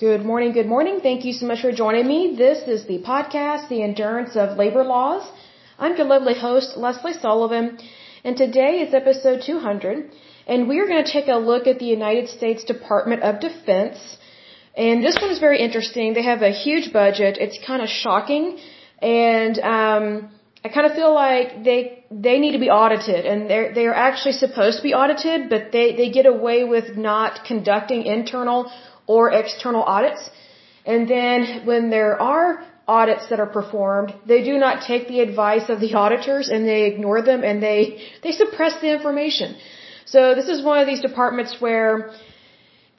Good morning, good morning. Thank you so much for joining me. This is the podcast, The Endurance of Labor Laws. I'm your lovely host, Lesley Sullivan, and today is episode 200, and we are going to take a look at the United States Department of Defense. And this one is very interesting. They have a huge budget. It's kind of shocking, and um, I kind of feel like they they need to be audited, and they're they're actually supposed to be audited, but they they get away with not conducting internal or external audits. And then when there are audits that are performed, they do not take the advice of the auditors and they ignore them and they they suppress the information. So this is one of these departments where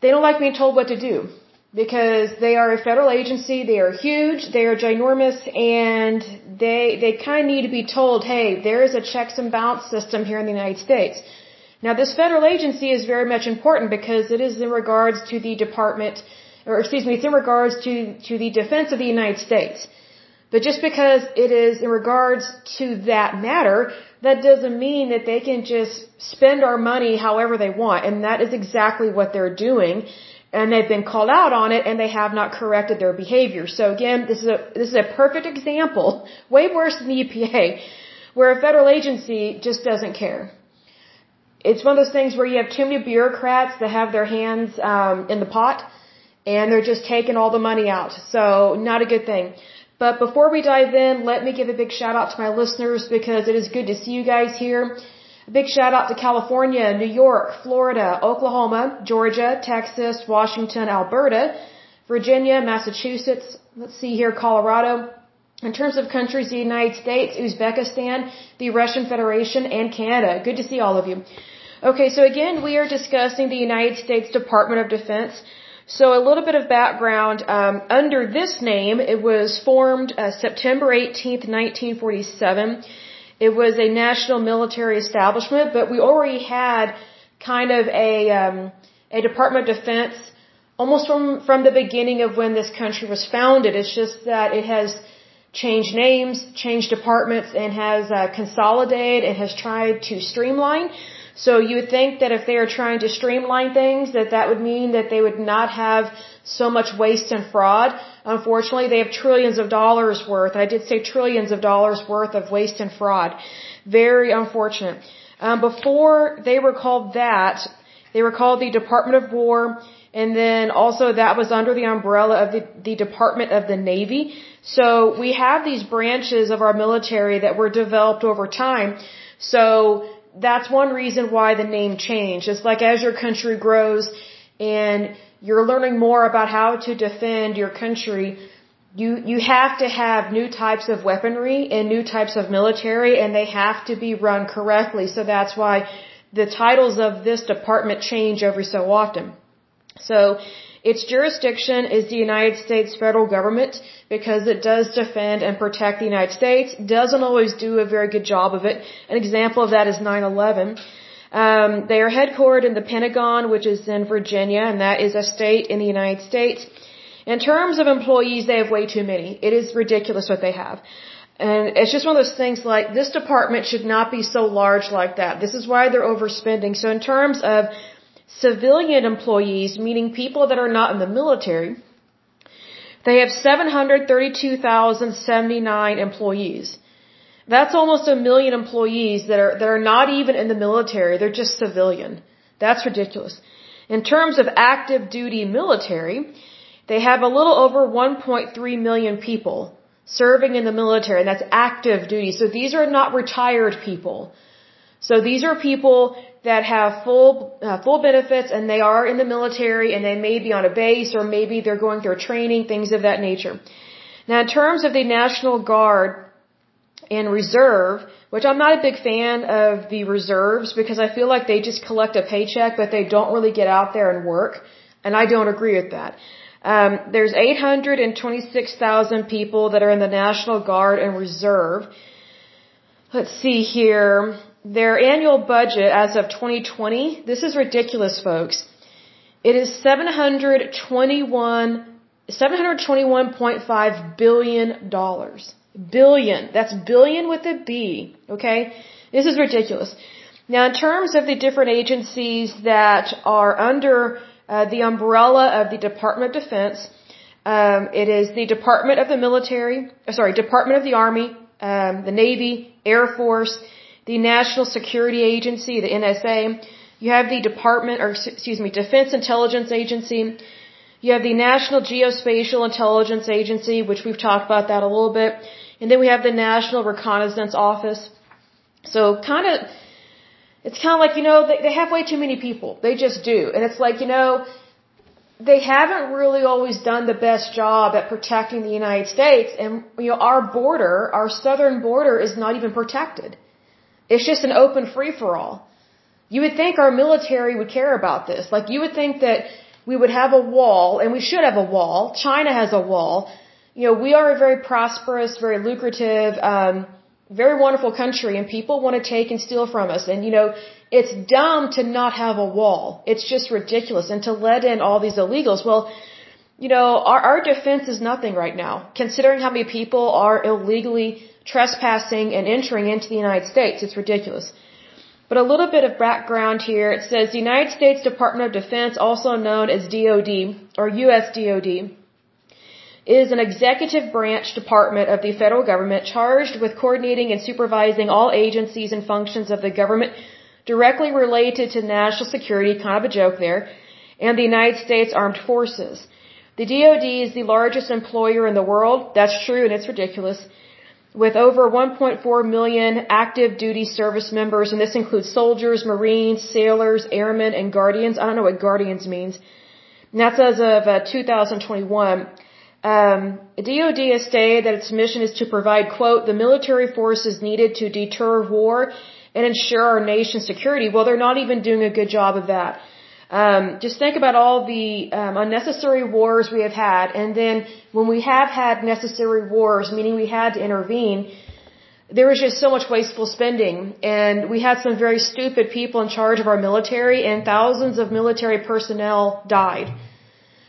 they don't like being told what to do because they are a federal agency, they are huge, they are ginormous, and they they kind of need to be told, hey, there is a checks and balance system here in the United States. Now, this federal agency is very much important because it is in regards to the department, or excuse me, it's in regards to to the defense of the United States. But just because it is in regards to that matter, that doesn't mean that they can just spend our money however they want, and that is exactly what they're doing and they've been called out on it and they have not corrected their behavior. So again, this is a this is a perfect example, way worse than the EPA, where a federal agency just doesn't care. It's one of those things where you have too many bureaucrats that have their hands um, in the pot and they're just taking all the money out. So not a good thing. But before we dive in, let me give a big shout out to my listeners because it is good to see you guys here. A big shout out to California, New York, Florida, Oklahoma, Georgia, Texas, Washington, Alberta, Virginia, Massachusetts, let's see here, Colorado. In terms of countries, the United States, Uzbekistan, the Russian Federation, and Canada. Good to see all of you. Okay, so again, we are discussing the United States Department of Defense. So a little bit of background. Um, under this name, it was formed uh, September 18th, 1947. It was a national military establishment, but we already had kind of a um, a Department of Defense almost from from the beginning of when this country was founded. It's just that it has changed names, changed departments, and has uh, consolidated and has tried to streamline. So you would think that if they are trying to streamline things, that that would mean that they would not have so much waste and fraud. Unfortunately, they have trillions of dollars worth. I did say trillions of dollars worth of waste and fraud. Very unfortunate. Um, before they were called that, they were called the Department of War, and then also that was under the umbrella of the, the Department of the Navy. So we have these branches of our military that were developed over time. So that's one reason why the name changed. It's like as your country grows and you're learning more about how to defend your country, you, you have to have new types of weaponry and new types of military and they have to be run correctly. So that's why the titles of this department change every so often. So its jurisdiction is the United States federal government because it does defend and protect the United States. Doesn't always do a very good job of it. An example of that is 9/11. Um, they are headquartered in the Pentagon, which is in Virginia, and that is a state in the United States. In terms of employees, they have way too many. It is ridiculous what they have. And it's just one of those things like this department should not be so large like that. This is why they're overspending. So in terms of civilian employees, meaning people that are not in the military, they have 732,079 employees. That's almost a million employees that are, that are not even in the military. They're just civilian. That's ridiculous. In terms of active duty military, they have a little over 1.3 million people serving in the military, and that's active duty. So these are not retired people. So these are people that have full uh, full benefits and they are in the military and they may be on a base or maybe they're going through training, things of that nature. Now, in terms of the National Guard and Reserve, which I'm not a big fan of the reserves because I feel like they just collect a paycheck but they don't really get out there and work, and I don't agree with that. Um, there's 826,000 people that are in the National Guard and Reserve. Let's see here. Their annual budget as of 2020, this is ridiculous, folks. It is 721, 721.5 billion dollars. Billion. That's billion with a B. Okay? This is ridiculous. Now, in terms of the different agencies that are under uh, the umbrella of the Department of Defense. Um, it is the Department of the Military, uh, sorry, Department of the Army, um, the Navy, Air Force, the National Security Agency, the NSA. You have the Department, or excuse me, Defense Intelligence Agency. You have the National Geospatial Intelligence Agency, which we've talked about that a little bit. And then we have the National Reconnaissance Office. So kind of, it's kind of like, you know, they, they have way too many people. They just do. And it's like, you know, they haven't really always done the best job at protecting the United States. And, you know, our border, our southern border is not even protected. It's just an open free for all. You would think our military would care about this. Like, you would think that we would have a wall, and we should have a wall. China has a wall. You know, we are a very prosperous, very lucrative, um, very wonderful country, and people want to take and steal from us. And, you know, it's dumb to not have a wall. It's just ridiculous. And to let in all these illegals. Well, you know, our, our defense is nothing right now. Considering how many people are illegally trespassing and entering into the United States, it's ridiculous. But a little bit of background here. It says the United States Department of Defense, also known as DOD, or US DOD, is an executive branch department of the federal government charged with coordinating and supervising all agencies and functions of the government directly related to national security, kind of a joke there, and the United States Armed Forces. The DoD is the largest employer in the world. That's true and it's ridiculous. With over 1.4 million active duty service members, and this includes soldiers, marines, sailors, airmen, and guardians. I don't know what guardians means. And that's as of uh, 2021. Um, DoD has stated that its mission is to provide, quote, the military forces needed to deter war and ensure our nation's security. Well, they're not even doing a good job of that. Um, just think about all the um, unnecessary wars we have had, and then when we have had necessary wars, meaning we had to intervene, there was just so much wasteful spending, and we had some very stupid people in charge of our military, and thousands of military personnel died.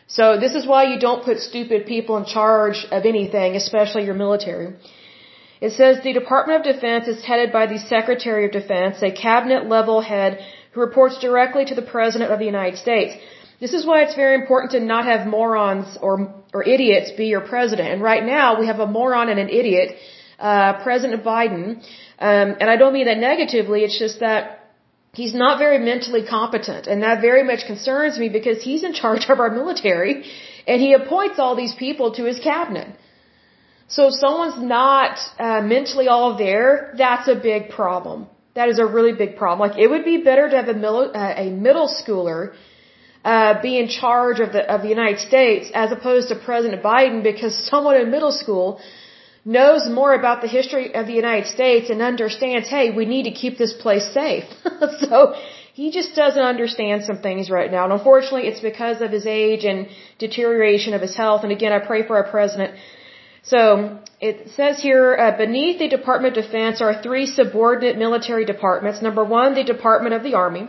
So this is why you don't put stupid people in charge of anything, especially your military. It says the Department of Defense is headed by the Secretary of Defense, a cabinet level head who reports directly to the President of the United States. This is why it's very important to not have morons or, or idiots be your president. And right now we have a moron and an idiot, uh, President Biden. Um, and I don't mean that negatively. It's just that he's not very mentally competent. And that very much concerns me because he's in charge of our military and he appoints all these people to his cabinet. So if someone's not uh, mentally all there, that's a big problem. That is a really big problem. Like it would be better to have a, middle, uh, a middle schooler uh, be in charge of the of the United States as opposed to President Biden because someone in middle school knows more about the history of the United States and understands, hey, we need to keep this place safe. so he just doesn't understand some things right now. And unfortunately, it's because of his age and deterioration of his health. And again, I pray for our president so it says here, uh, beneath the Department of Defense are three subordinate military departments. Number one, the Department of the Army,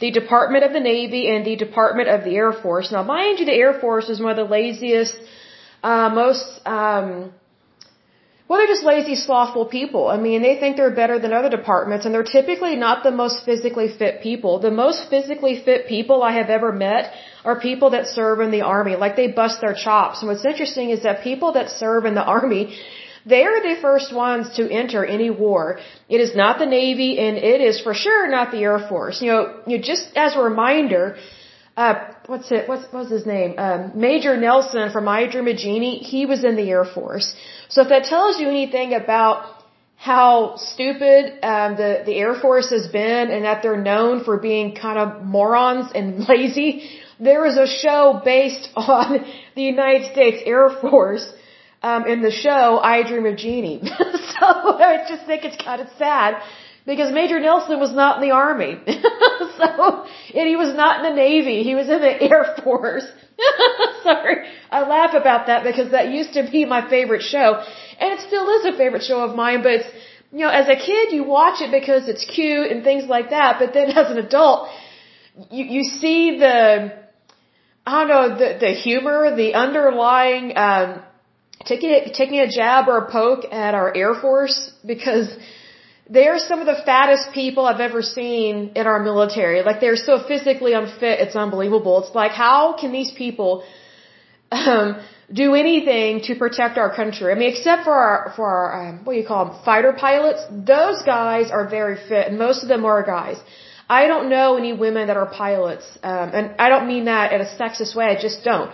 the Department of the Navy, and the Department of the Air Force. Now, mind you, the Air Force is one of the laziest, uh, most um, well, they're just lazy, slothful people. I mean, they think they're better than other departments, and they're typically not the most physically fit people. The most physically fit people I have ever met are people that serve in the army. Like, they bust their chops. And what's interesting is that people that serve in the army, they're the first ones to enter any war. It is not the Navy, and it is for sure not the Air Force. You know, you know just as a reminder, uh, what's it, what's, what's his name? Um, Major Nelson from I Dream of Jeannie, he was in the Air Force. So if that tells you anything about how stupid um, the, the Air Force has been and that they're known for being kind of morons and lazy, there is a show based on the United States Air Force um, in the show I Dream of Jeannie. so I just think it's kind of sad because Major Nelson was not in the Army. so, and he was not in the Navy. He was in the Air Force. Sorry. I laugh about that because that used to be my favorite show. And it still is a favorite show of mine, but it's, you know, as a kid you watch it because it's cute and things like that, but then as an adult, you, you see the, I don't know, the, the humor, the underlying, um, taking, taking a jab or a poke at our Air Force because they're some of the fattest people I've ever seen in our military. Like they're so physically unfit, it's unbelievable. It's like how can these people um, do anything to protect our country? I mean, except for our for our um, what do you call them, fighter pilots. Those guys are very fit, and most of them are guys. I don't know any women that are pilots, um, and I don't mean that in a sexist way. I just don't.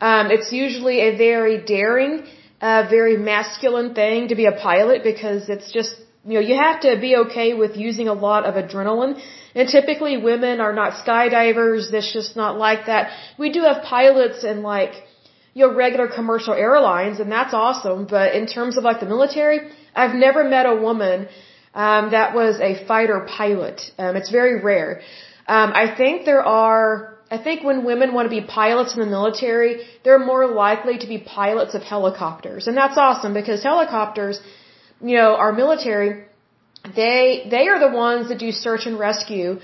Um, it's usually a very daring, uh, very masculine thing to be a pilot because it's just you know, you have to be okay with using a lot of adrenaline. And typically women are not skydivers. That's just not like that. We do have pilots and like, you know, regular commercial airlines and that's awesome. But in terms of like the military, I've never met a woman, um, that was a fighter pilot. Um, it's very rare. Um, I think there are, I think when women want to be pilots in the military, they're more likely to be pilots of helicopters. And that's awesome because helicopters, you know, our military, they, they are the ones that do search and rescue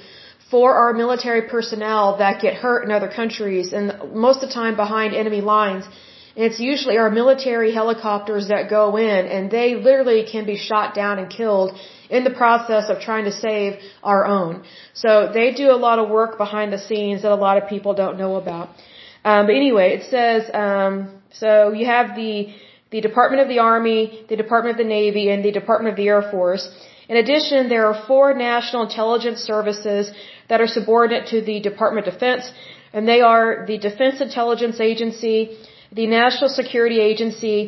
for our military personnel that get hurt in other countries and most of the time behind enemy lines. And it's usually our military helicopters that go in and they literally can be shot down and killed in the process of trying to save our own. So they do a lot of work behind the scenes that a lot of people don't know about. Um, but anyway, it says, um, so you have the the Department of the Army, the Department of the Navy, and the Department of the Air Force. In addition, there are four national intelligence services that are subordinate to the Department of Defense, and they are the Defense Intelligence Agency, the National Security Agency,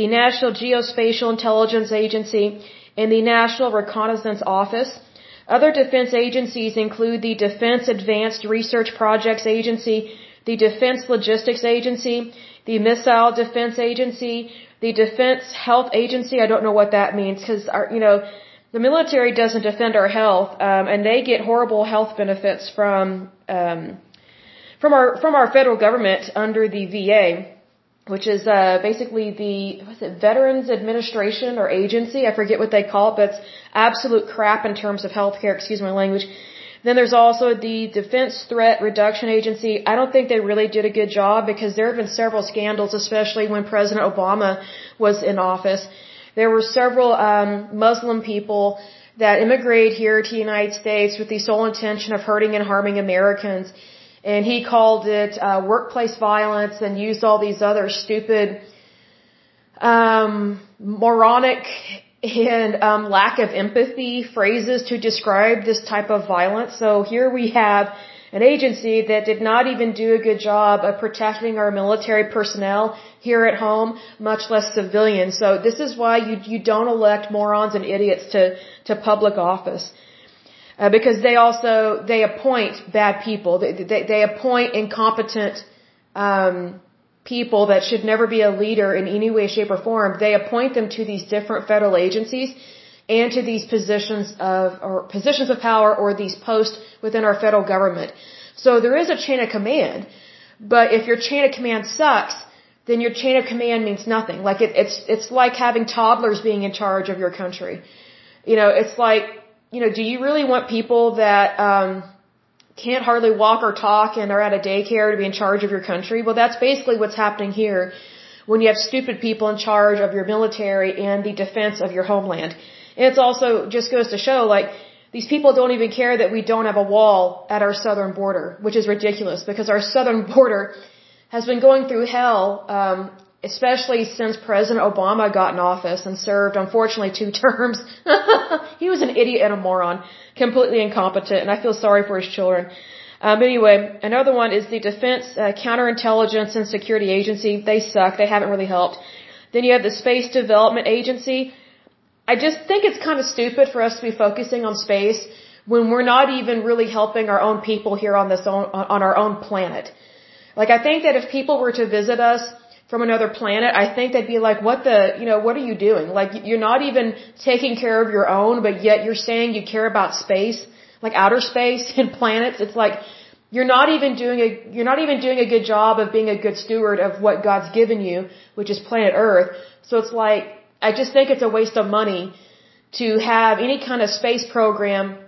the National Geospatial Intelligence Agency, and the National Reconnaissance Office. Other defense agencies include the Defense Advanced Research Projects Agency, the Defense Logistics Agency, the Missile Defense Agency, the Defense Health Agency, I don't know what that means because our, you know, the military doesn't defend our health, um, and they get horrible health benefits from um, from our from our federal government under the VA, which is uh, basically the what's it Veterans Administration or agency. I forget what they call it, but it's absolute crap in terms of health care. Excuse my language. Then there's also the Defense Threat Reduction Agency. I don't think they really did a good job because there have been several scandals, especially when President Obama was in office. There were several um, Muslim people that immigrated here to the United States with the sole intention of hurting and harming Americans. And he called it uh, workplace violence and used all these other stupid, um, moronic and um, lack of empathy phrases to describe this type of violence. So here we have an agency that did not even do a good job of protecting our military personnel here at home, much less civilians. So this is why you you don't elect morons and idiots to to public office. Uh, because they also they appoint bad people. They they, they appoint incompetent um, people that should never be a leader in any way, shape, or form, they appoint them to these different federal agencies and to these positions of, or positions of power or these posts within our federal government. So there is a chain of command, but if your chain of command sucks, then your chain of command means nothing. Like it, it's, it's like having toddlers being in charge of your country. You know, it's like, you know, do you really want people that, um, can't hardly walk or talk and are at a daycare to be in charge of your country. Well, that's basically what's happening here when you have stupid people in charge of your military and the defense of your homeland. And it's also just goes to show like these people don't even care that we don't have a wall at our southern border, which is ridiculous because our southern border has been going through hell um, especially since President Obama got in office and served, unfortunately, two terms. he was an idiot and a moron, completely incompetent, and I feel sorry for his children. Um, anyway, another one is the Defense uh, Counterintelligence and Security Agency. They suck. They haven't really helped. Then you have the Space Development Agency. I just think it's kind of stupid for us to be focusing on space when we're not even really helping our own people here on this own, on our own planet. Like I think that if people were to visit us from another planet, I think they'd be like, what the, you know, what are you doing? Like, you're not even taking care of your own, but yet you're saying you care about space, like outer space and planets. It's like, you're not even doing a, you're not even doing a good job of being a good steward of what God's given you, which is planet Earth. So it's like, I just think it's a waste of money to have any kind of space program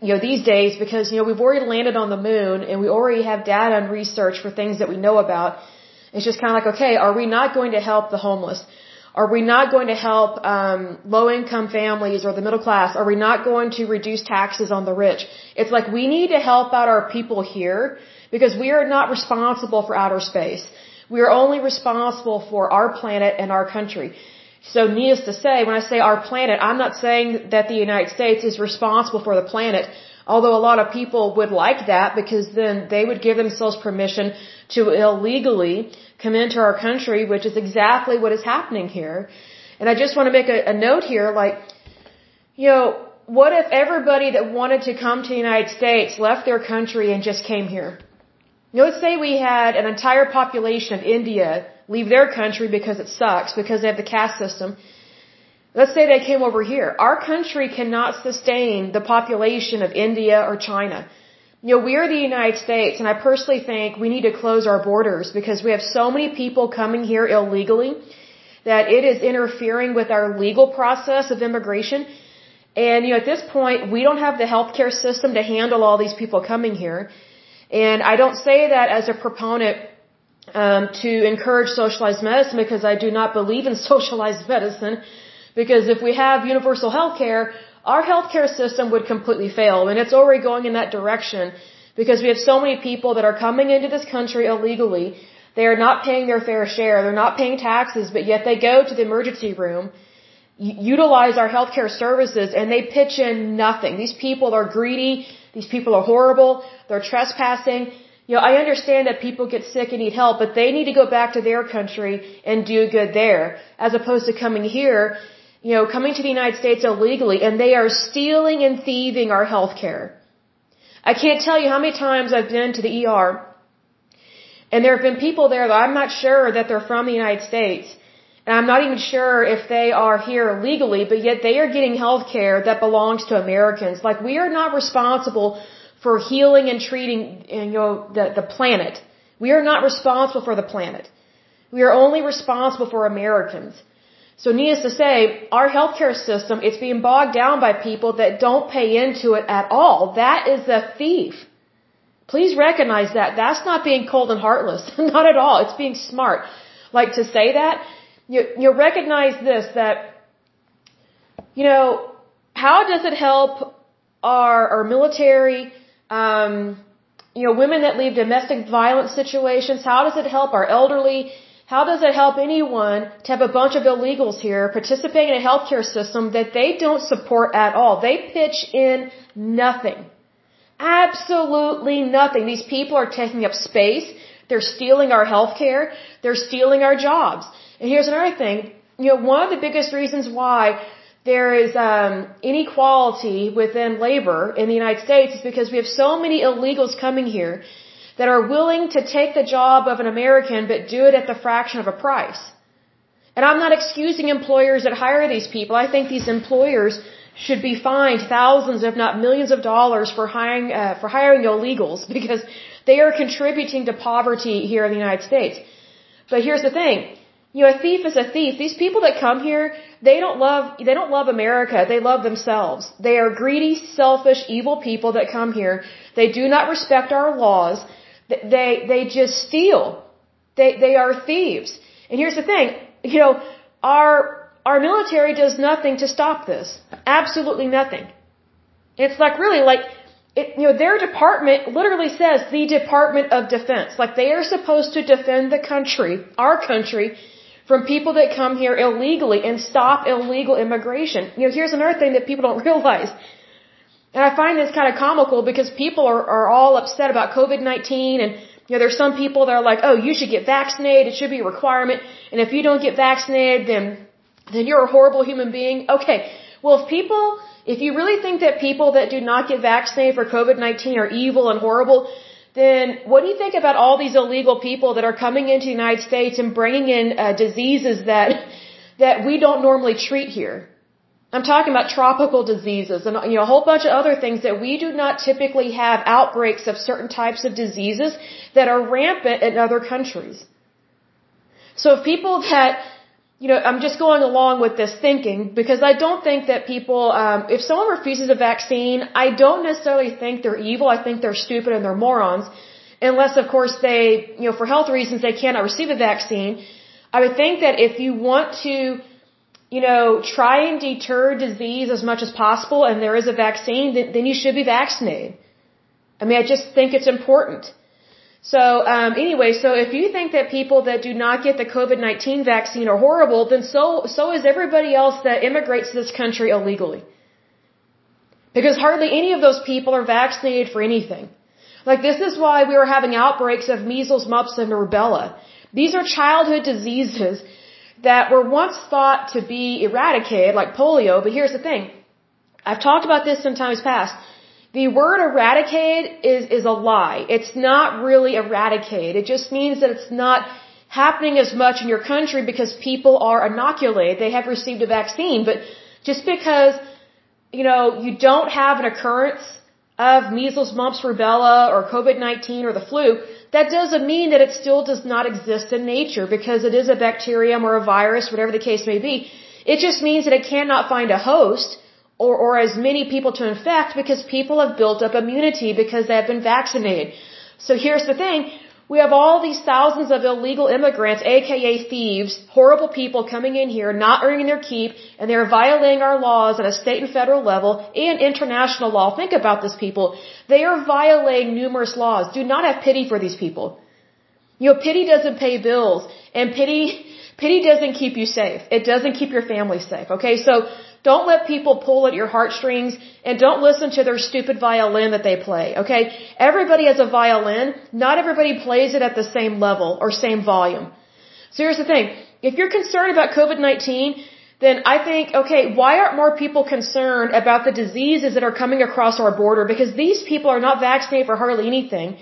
you know, these days because, you know, we've already landed on the moon and we already have data and research for things that we know about. It's just kind of like, okay, are we not going to help the homeless? Are we not going to help um, low-income families or the middle class? Are we not going to reduce taxes on the rich? It's like we need to help out our people here because we are not responsible for outer space. We are only responsible for our planet and our country. So needless to say, when I say our planet, I'm not saying that the United States is responsible for the planet. Although a lot of people would like that because then they would give themselves permission to illegally come into our country, which is exactly what is happening here. And I just want to make a, a note here, like, you know, what if everybody that wanted to come to the United States left their country and just came here? You know, let's say we had an entire population of India leave their country because it sucks, because they have the caste system, Let's say they came over here. Our country cannot sustain the population of India or China. You know, we are the United States, and I personally think we need to close our borders because we have so many people coming here illegally that it is interfering with our legal process of immigration. And, you know, at this point, we don't have the healthcare system to handle all these people coming here. And I don't say that as a proponent um, to encourage socialized medicine because I do not believe in socialized medicine. Because if we have universal health care, our healthcare system would completely fail. And it's already going in that direction because we have so many people that are coming into this country illegally. They are not paying their fair share. They're not paying taxes, but yet they go to the emergency room, utilize our healthcare services, and they pitch in nothing. These people are greedy. These people are horrible. They're trespassing. You know, I understand that people get sick and need help, but they need to go back to their country and do good there, as opposed to coming here you know, coming to the United States illegally and they are stealing and thieving our health care. I can't tell you how many times I've been to the ER and there have been people there that I'm not sure that they're from the United States. And I'm not even sure if they are here legally, but yet they are getting health care that belongs to Americans. Like we are not responsible for healing and treating, you know, the, the planet. We are not responsible for the planet. We are only responsible for Americans. So needless to say, our healthcare system, it's being bogged down by people that don't pay into it at all. That is a thief. Please recognize that. That's not being cold and heartless. not at all. It's being smart. Like to say that, you, you recognize this, that, you know, how does it help our, our military, um, you know, women that leave domestic violence situations? How does it help our elderly? How does it help anyone to have a bunch of illegals here participating in a healthcare system that they don't support at all? They pitch in nothing. Absolutely nothing. These people are taking up space. They're stealing our healthcare. They're stealing our jobs. And here's another thing. You know, one of the biggest reasons why there is um, inequality within labor in the United States is because we have so many illegals coming here that are willing to take the job of an American but do it at the fraction of a price. And I'm not excusing employers that hire these people. I think these employers should be fined thousands, if not millions of dollars for hiring, uh, for hiring illegals because they are contributing to poverty here in the United States. But here's the thing. You know, a thief is a thief. These people that come here, they don't love, they don't love America. They love themselves. They are greedy, selfish, evil people that come here. They do not respect our laws. They, they just steal. They, they are thieves. And here's the thing, you know, our, our military does nothing to stop this. Absolutely nothing. It's like really like, it, you know, their department literally says the Department of Defense. Like they are supposed to defend the country, our country, from people that come here illegally and stop illegal immigration. You know, here's another thing that people don't realize. And I find this kind of comical because people are, are all upset about COVID-19 and, you know, there's some people that are like, oh, you should get vaccinated. It should be a requirement. And if you don't get vaccinated, then, then you're a horrible human being. Okay. Well, if people, if you really think that people that do not get vaccinated for COVID-19 are evil and horrible, then what do you think about all these illegal people that are coming into the United States and bringing in uh, diseases that, that we don't normally treat here? I'm talking about tropical diseases and you know, a whole bunch of other things that we do not typically have outbreaks of certain types of diseases that are rampant in other countries. So if people that, you know, I'm just going along with this thinking because I don't think that people, um, if someone refuses a vaccine, I don't necessarily think they're evil. I think they're stupid and they're morons. Unless, of course, they, you know, for health reasons, they cannot receive a vaccine. I would think that if you want to, you know, try and deter disease as much as possible and there is a vaccine, then, then you should be vaccinated. I mean, I just think it's important. So, um, anyway, so if you think that people that do not get the COVID-19 vaccine are horrible, then so, so is everybody else that immigrates to this country illegally. Because hardly any of those people are vaccinated for anything. Like this is why we were having outbreaks of measles, mumps, and rubella. These are childhood diseases that were once thought to be eradicated, like polio, but here's the thing. I've talked about this in times past. The word eradicate is, is a lie. It's not really eradicate. It just means that it's not happening as much in your country because people are inoculated. They have received a vaccine. But just because, you know, you don't have an occurrence of measles, mumps, rubella, or COVID-19 or the flu, that doesn't mean that it still does not exist in nature because it is a bacterium or a virus, whatever the case may be. It just means that it cannot find a host or, or as many people to infect because people have built up immunity because they have been vaccinated. So here's the thing. We have all these thousands of illegal immigrants, aka thieves, horrible people coming in here, not earning their keep, and they're violating our laws at a state and federal level and international law. Think about this, people. They are violating numerous laws. Do not have pity for these people. You know, pity doesn't pay bills, and pity, pity doesn't keep you safe. It doesn't keep your family safe, okay? So, don't let people pull at your heartstrings and don't listen to their stupid violin that they play, okay? Everybody has a violin. Not everybody plays it at the same level or same volume. So here's the thing. If you're concerned about COVID-19, then I think, okay, why aren't more people concerned about the diseases that are coming across our border? Because these people are not vaccinated for hardly anything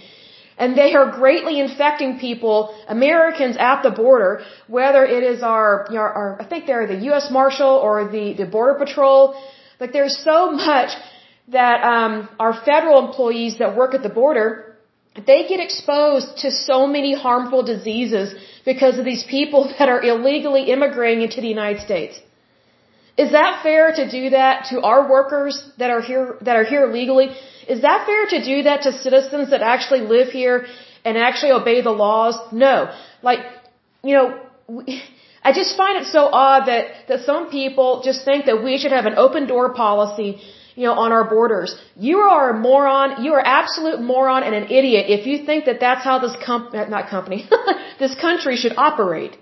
and they are greatly infecting people, Americans at the border, whether it is our, you know, our I think they're the U.S. Marshal or the, the Border Patrol. Like there's so much that um, our federal employees that work at the border, they get exposed to so many harmful diseases because of these people that are illegally immigrating into the United States. Is that fair to do that to our workers that are here that are here legally? Is that fair to do that to citizens that actually live here and actually obey the laws? No. Like, you know, I just find it so odd that, that some people just think that we should have an open door policy, you know, on our borders. You are a moron. You are absolute moron and an idiot if you think that that's how this comp, not company, this country should operate.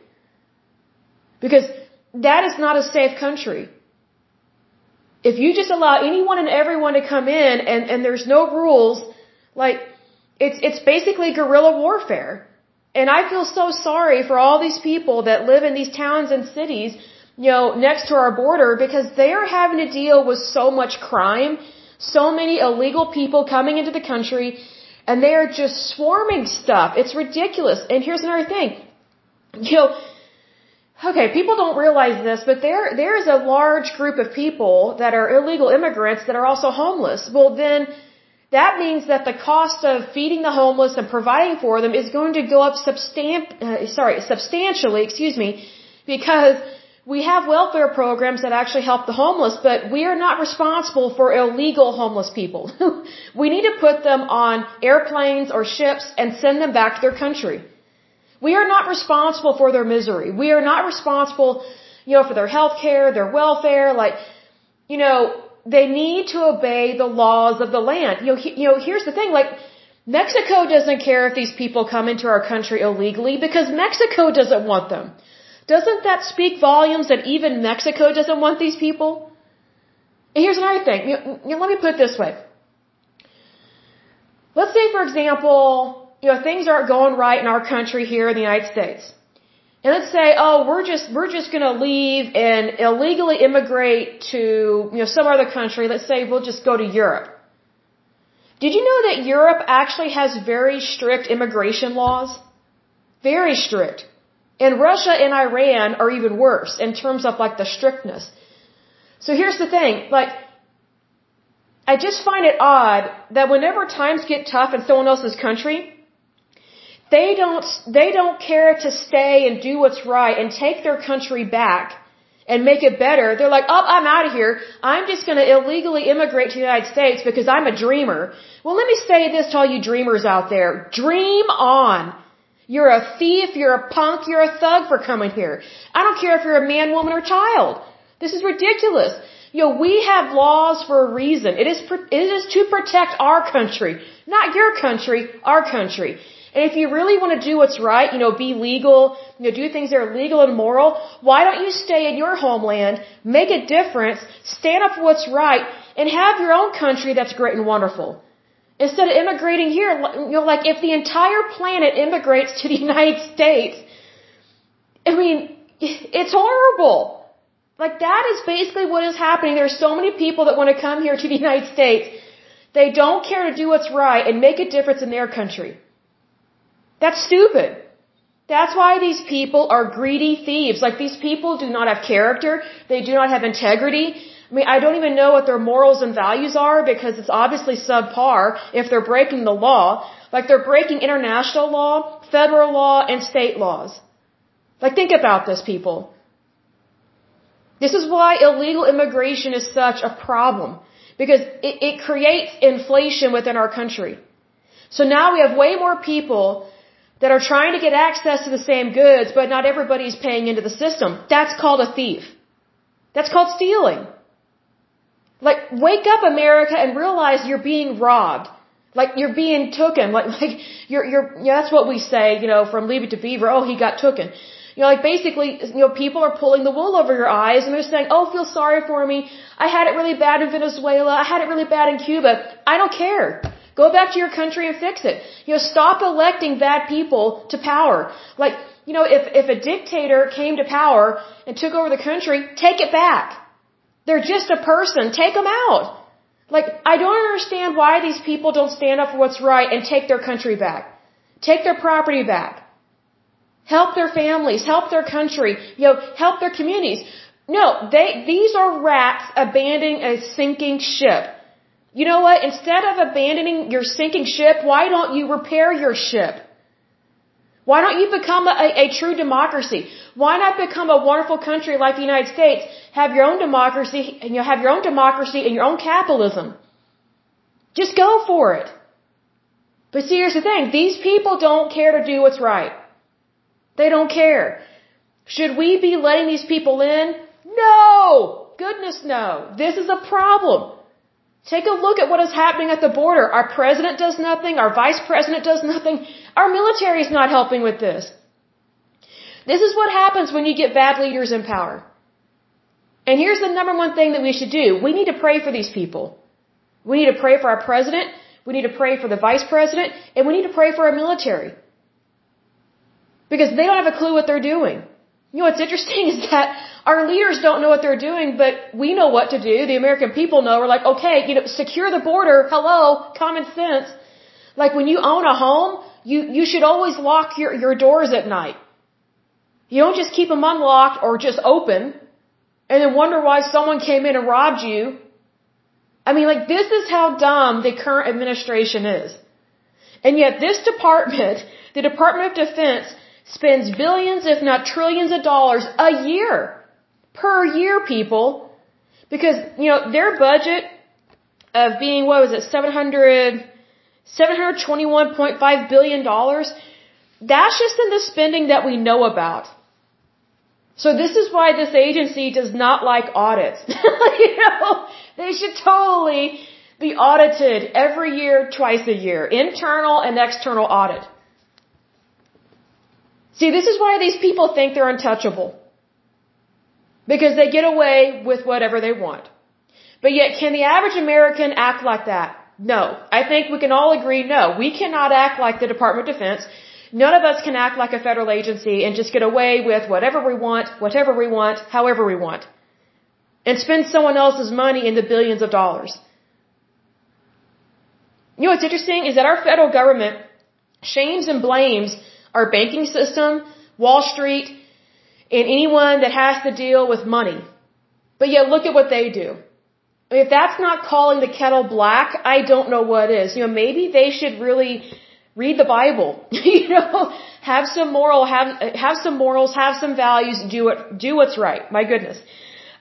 Because that is not a safe country. If you just allow anyone and everyone to come in and, and there's no rules, like, it's, it's basically guerrilla warfare. And I feel so sorry for all these people that live in these towns and cities, you know, next to our border because they are having to deal with so much crime, so many illegal people coming into the country, and they are just swarming stuff. It's ridiculous. And here's another thing. You know, Okay, people don't realize this, but there there is a large group of people that are illegal immigrants that are also homeless. Well, then that means that the cost of feeding the homeless and providing for them is going to go up substan uh, sorry, substantially, excuse me, because we have welfare programs that actually help the homeless, but we are not responsible for illegal homeless people. we need to put them on airplanes or ships and send them back to their country. We are not responsible for their misery. We are not responsible, you know, for their health care, their welfare. Like, you know, they need to obey the laws of the land. You know, he, you know, here's the thing, like, Mexico doesn't care if these people come into our country illegally because Mexico doesn't want them. Doesn't that speak volumes that even Mexico doesn't want these people? And here's another thing. You know, let me put it this way. Let's say, for example, you know, things aren't going right in our country here in the United States. And let's say, oh, we're just, we're just gonna leave and illegally immigrate to, you know, some other country. Let's say we'll just go to Europe. Did you know that Europe actually has very strict immigration laws? Very strict. And Russia and Iran are even worse in terms of like the strictness. So here's the thing, like, I just find it odd that whenever times get tough in someone else's country, they don't, they don't care to stay and do what's right and take their country back and make it better. They're like, oh, I'm out of here. I'm just going to illegally immigrate to the United States because I'm a dreamer. Well, let me say this to all you dreamers out there. Dream on. You're a thief, you're a punk, you're a thug for coming here. I don't care if you're a man, woman, or child. This is ridiculous. You know, we have laws for a reason. It is, it is to protect our country, not your country, our country. And if you really want to do what's right, you know, be legal, you know, do things that are legal and moral, why don't you stay in your homeland, make a difference, stand up for what's right, and have your own country that's great and wonderful? Instead of immigrating here, you know, like if the entire planet immigrates to the United States, I mean, it's horrible. Like that is basically what is happening. There's so many people that want to come here to the United States. They don't care to do what's right and make a difference in their country. That's stupid. That's why these people are greedy thieves. Like these people do not have character. They do not have integrity. I mean, I don't even know what their morals and values are because it's obviously subpar if they're breaking the law. Like they're breaking international law, federal law, and state laws. Like think about this, people. This is why illegal immigration is such a problem. Because it, it creates inflation within our country. So now we have way more people that are trying to get access to the same goods, but not everybody's paying into the system. That's called a thief. That's called stealing. Like, wake up, America, and realize you're being robbed. Like, you're being tooken. Like, like, you're, you're, yeah, that's what we say, you know, from Leave It to Beaver. Oh, he got tooken. You know, like basically, you know, people are pulling the wool over your eyes and they're saying, oh, feel sorry for me. I had it really bad in Venezuela. I had it really bad in Cuba. I don't care. Go back to your country and fix it. You know, stop electing bad people to power. Like, you know, if, if a dictator came to power and took over the country, take it back. They're just a person. Take them out. Like, I don't understand why these people don't stand up for what's right and take their country back. Take their property back. Help their families, help their country, you know, help their communities. No, they, these are rats abandoning a sinking ship. You know what? Instead of abandoning your sinking ship, why don't you repair your ship? Why don't you become a, a, true democracy? Why not become a wonderful country like the United States? Have your own democracy, and you have your own democracy and your own capitalism. Just go for it. But see, here's the thing: these people don't care to do what's right. They don't care. Should we be letting these people in? No! Goodness no. This is a problem. Take a look at what is happening at the border. Our president does nothing. Our vice president does nothing. Our military is not helping with this. This is what happens when you get bad leaders in power. And here's the number one thing that we should do. We need to pray for these people. We need to pray for our president. We need to pray for the vice president. And we need to pray for our military. Because they don't have a clue what they're doing. You know what's interesting is that our leaders don't know what they're doing, but we know what to do. The American people know. We're like, okay, you know, secure the border. Hello, common sense. Like when you own a home, you, you should always lock your, your doors at night. You don't just keep them unlocked or just open and then wonder why someone came in and robbed you. I mean, like, this is how dumb the current administration is. And yet this department, the Department of Defense, spends billions, if not trillions of dollars a year per year, people, because, you know, their budget of being, what was it, 700, 721.5 billion dollars, that's just in the spending that we know about. So this is why this agency does not like audits. you know, they should totally be audited every year, twice a year, internal and external audit. See, this is why these people think they're untouchable. Because they get away with whatever they want. But yet, can the average American act like that? No. I think we can all agree no. We cannot act like the Department of Defense. None of us can act like a federal agency and just get away with whatever we want, whatever we want, however we want. And spend someone else's money in the billions of dollars. You know what's interesting is that our federal government shames and blames our banking system, Wall Street, and anyone that has to deal with money. But yet look at what they do. If that's not calling the kettle black, I don't know what is. You know, maybe they should really read the Bible. you know, have some moral, have have some morals, have some values, do it, do what's right. My goodness.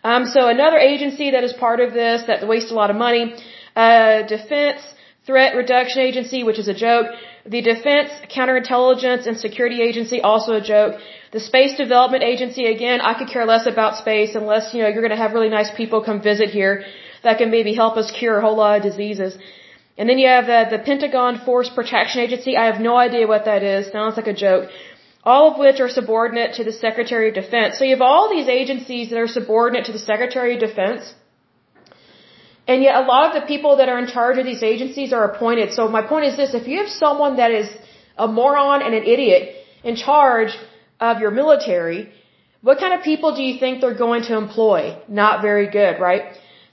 Um, so another agency that is part of this that wastes a lot of money, uh, Defense Threat Reduction Agency, which is a joke. The Defense Counterintelligence and Security Agency, also a joke. The Space Development Agency, again, I could care less about space unless, you know, you're going to have really nice people come visit here that can maybe help us cure a whole lot of diseases. And then you have the, the Pentagon Force Protection Agency. I have no idea what that is. Sounds like a joke. All of which are subordinate to the Secretary of Defense. So you have all these agencies that are subordinate to the Secretary of Defense. And yet a lot of the people that are in charge of these agencies are appointed. So my point is this, if you have someone that is a moron and an idiot in charge of your military, what kind of people do you think they're going to employ? Not very good, right?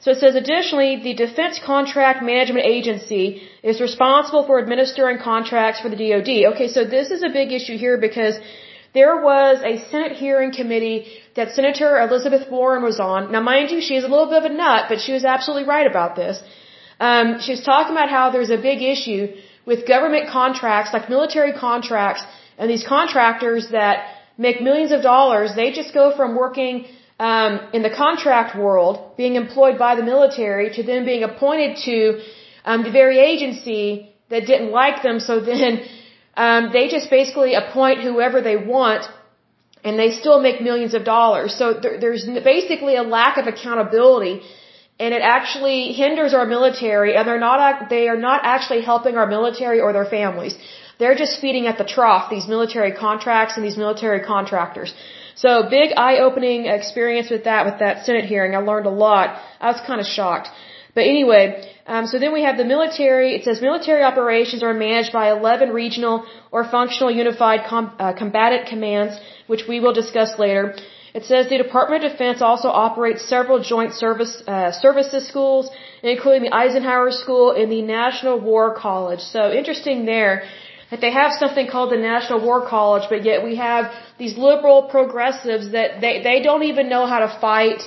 So it says additionally, the Defense Contract Management Agency is responsible for administering contracts for the DoD. Okay, so this is a big issue here because there was a Senate hearing committee that Senator Elizabeth Warren was on. Now, mind you, she's a little bit of a nut, but she was absolutely right about this. Um, she was talking about how there's a big issue with government contracts, like military contracts, and these contractors that make millions of dollars, they just go from working um, in the contract world, being employed by the military, to then being appointed to um, the very agency that didn't like them. So then um, they just basically appoint whoever they want, and they still make millions of dollars. So there, there's basically a lack of accountability, and it actually hinders our military, and they're not they are not actually helping our military or their families. They're just feeding at the trough these military contracts and these military contractors. So big eye-opening experience with that, with that Senate hearing. I learned a lot. I was kind of shocked. But anyway, um, so then we have the military. It says military operations are managed by 11 regional or functional unified com, uh, combatant commands, which we will discuss later. It says the Department of Defense also operates several joint service uh, services schools, including the Eisenhower School and the National War College. So interesting there that they have something called the National War College, but yet we have these liberal progressives that they, they don't even know how to fight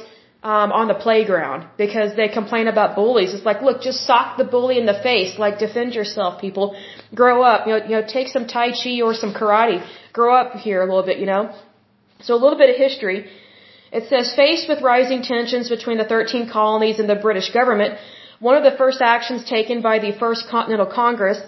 um, on the playground because they complain about bullies. It's like, look, just sock the bully in the face. Like, defend yourself, people. Grow up. You know, you know, take some Tai Chi or some karate. Grow up here a little bit, you know. So a little bit of history. It says, faced with rising tensions between the 13 colonies and the British government, one of the first actions taken by the First Continental Congress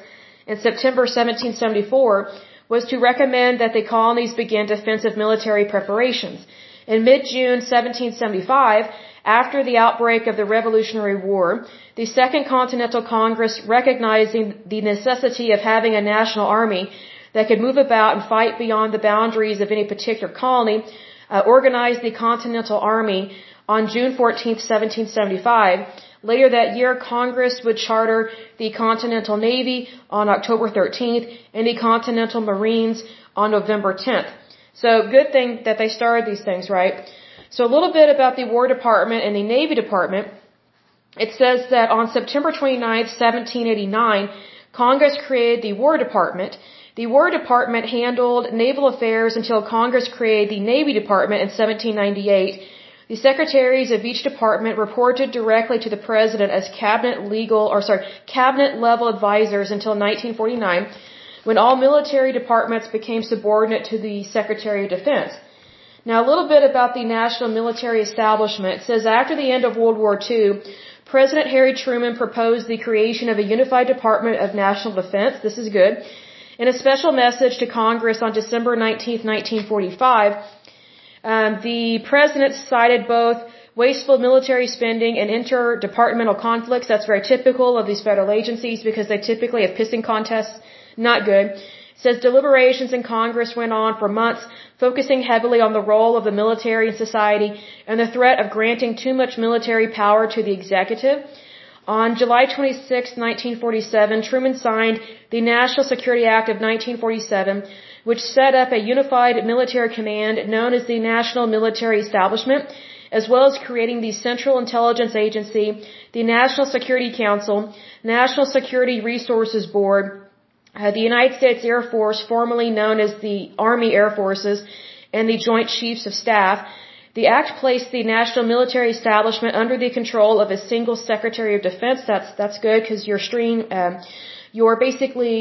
in September 1774 was to recommend that the colonies begin defensive military preparations. In mid-June 1775, after the outbreak of the Revolutionary War, the Second Continental Congress, recognizing the necessity of having a national army that could move about and fight beyond the boundaries of any particular colony, uh, organized the Continental Army on June 14, 1775, Later that year, Congress would charter the Continental Navy on October 13th and the Continental Marines on November 10th. So good thing that they started these things, right? So a little bit about the War Department and the Navy Department. It says that on September 29th, 1789, Congress created the War Department. The War Department handled naval affairs until Congress created the Navy Department in 1798 the secretaries of each department reported directly to the president as cabinet legal or sorry, cabinet level advisors until 1949 when all military departments became subordinate to the Secretary of Defense. Now a little bit about the national military establishment. It says after the end of World War II, President Harry Truman proposed the creation of a unified Department of National Defense. This is good. In a special message to Congress on December 19, 1945, um, the president cited both wasteful military spending and interdepartmental conflicts. That's very typical of these federal agencies because they typically have pissing contests. Not good. It says deliberations in Congress went on for months, focusing heavily on the role of the military in society and the threat of granting too much military power to the executive. On July 26, 1947, Truman signed the National Security Act of 1947, which set up a unified military command known as the National Military Establishment, as well as creating the Central Intelligence Agency, the National Security Council, National Security Resources Board, uh, the United States Air Force, formerly known as the Army Air Forces, and the Joint Chiefs of Staff. The act placed the national military establishment under the control of a single Secretary of Defense. That's that's good because you're stream, um, you're basically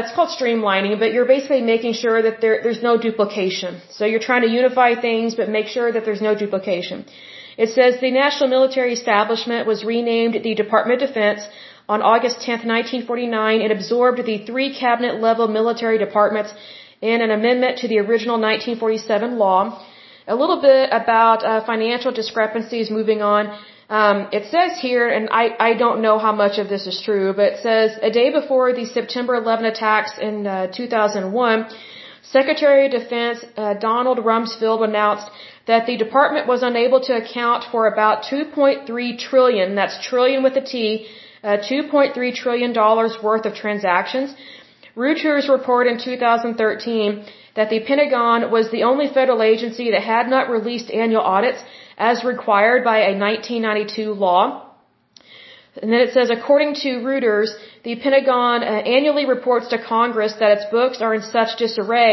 it's called streamlining, but you're basically making sure that there, there's no duplication. So you're trying to unify things, but make sure that there's no duplication. It says the National Military Establishment was renamed the Department of Defense on August 10, 1949, it absorbed the three cabinet level military departments in an amendment to the original 1947 law. A little bit about uh, financial discrepancies moving on. Um, it says here, and I, I don't know how much of this is true, but it says a day before the September 11 attacks in uh, 2001, Secretary of Defense uh, Donald Rumsfeld announced that the department was unable to account for about 2.3 trillion, that's trillion with a T, uh, 2.3 trillion dollars worth of transactions. Reuters reported in 2013 that the Pentagon was the only federal agency that had not released annual audits as required by a 1992 law. And then it says, according to Reuters, the Pentagon uh, annually reports to Congress that its books are in such disarray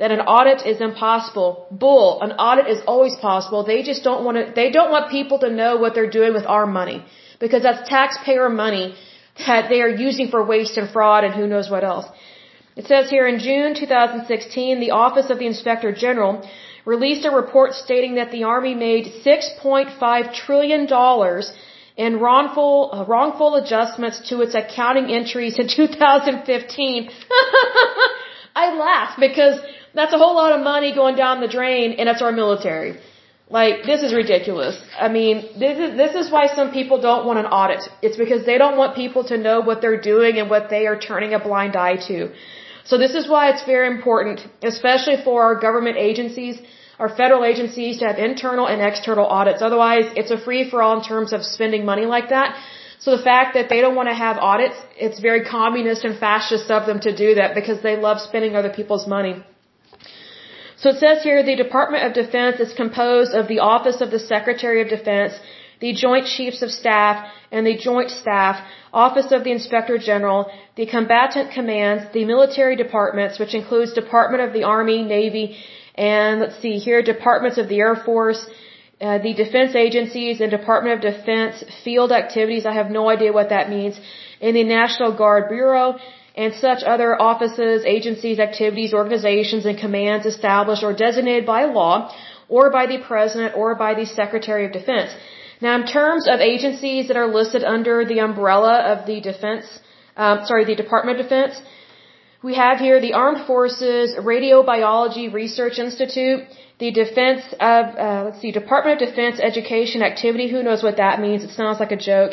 that an audit is impossible. Bull. An audit is always possible. They just don't want to, they don't want people to know what they're doing with our money. Because that's taxpayer money that they are using for waste and fraud and who knows what else. It says here in June 2016, the Office of the Inspector General released a report stating that the Army made $6.5 trillion in wrongful, uh, wrongful adjustments to its accounting entries in 2015. I laugh because that's a whole lot of money going down the drain and it's our military. Like, this is ridiculous. I mean, this is, this is why some people don't want an audit. It's because they don't want people to know what they're doing and what they are turning a blind eye to. So this is why it's very important, especially for our government agencies, our federal agencies to have internal and external audits. Otherwise, it's a free for all in terms of spending money like that. So the fact that they don't want to have audits, it's very communist and fascist of them to do that because they love spending other people's money. So it says here the Department of Defense is composed of the Office of the Secretary of Defense, the Joint Chiefs of Staff, and the Joint Staff, Office of the Inspector General, the Combatant Commands, the military departments, which includes Department of the Army, Navy, and let's see here, Departments of the Air Force, uh, the defense agencies and Department of Defense field activities. I have no idea what that means. In the National Guard Bureau and such other offices, agencies, activities, organizations, and commands established or designated by law or by the President or by the Secretary of Defense. Now, in terms of agencies that are listed under the umbrella of the Defense, um, sorry, the Department of Defense, we have here the Armed Forces Radiobiology Research Institute, the Defense of, uh, let's see, Department of Defense Education Activity. Who knows what that means? It sounds like a joke.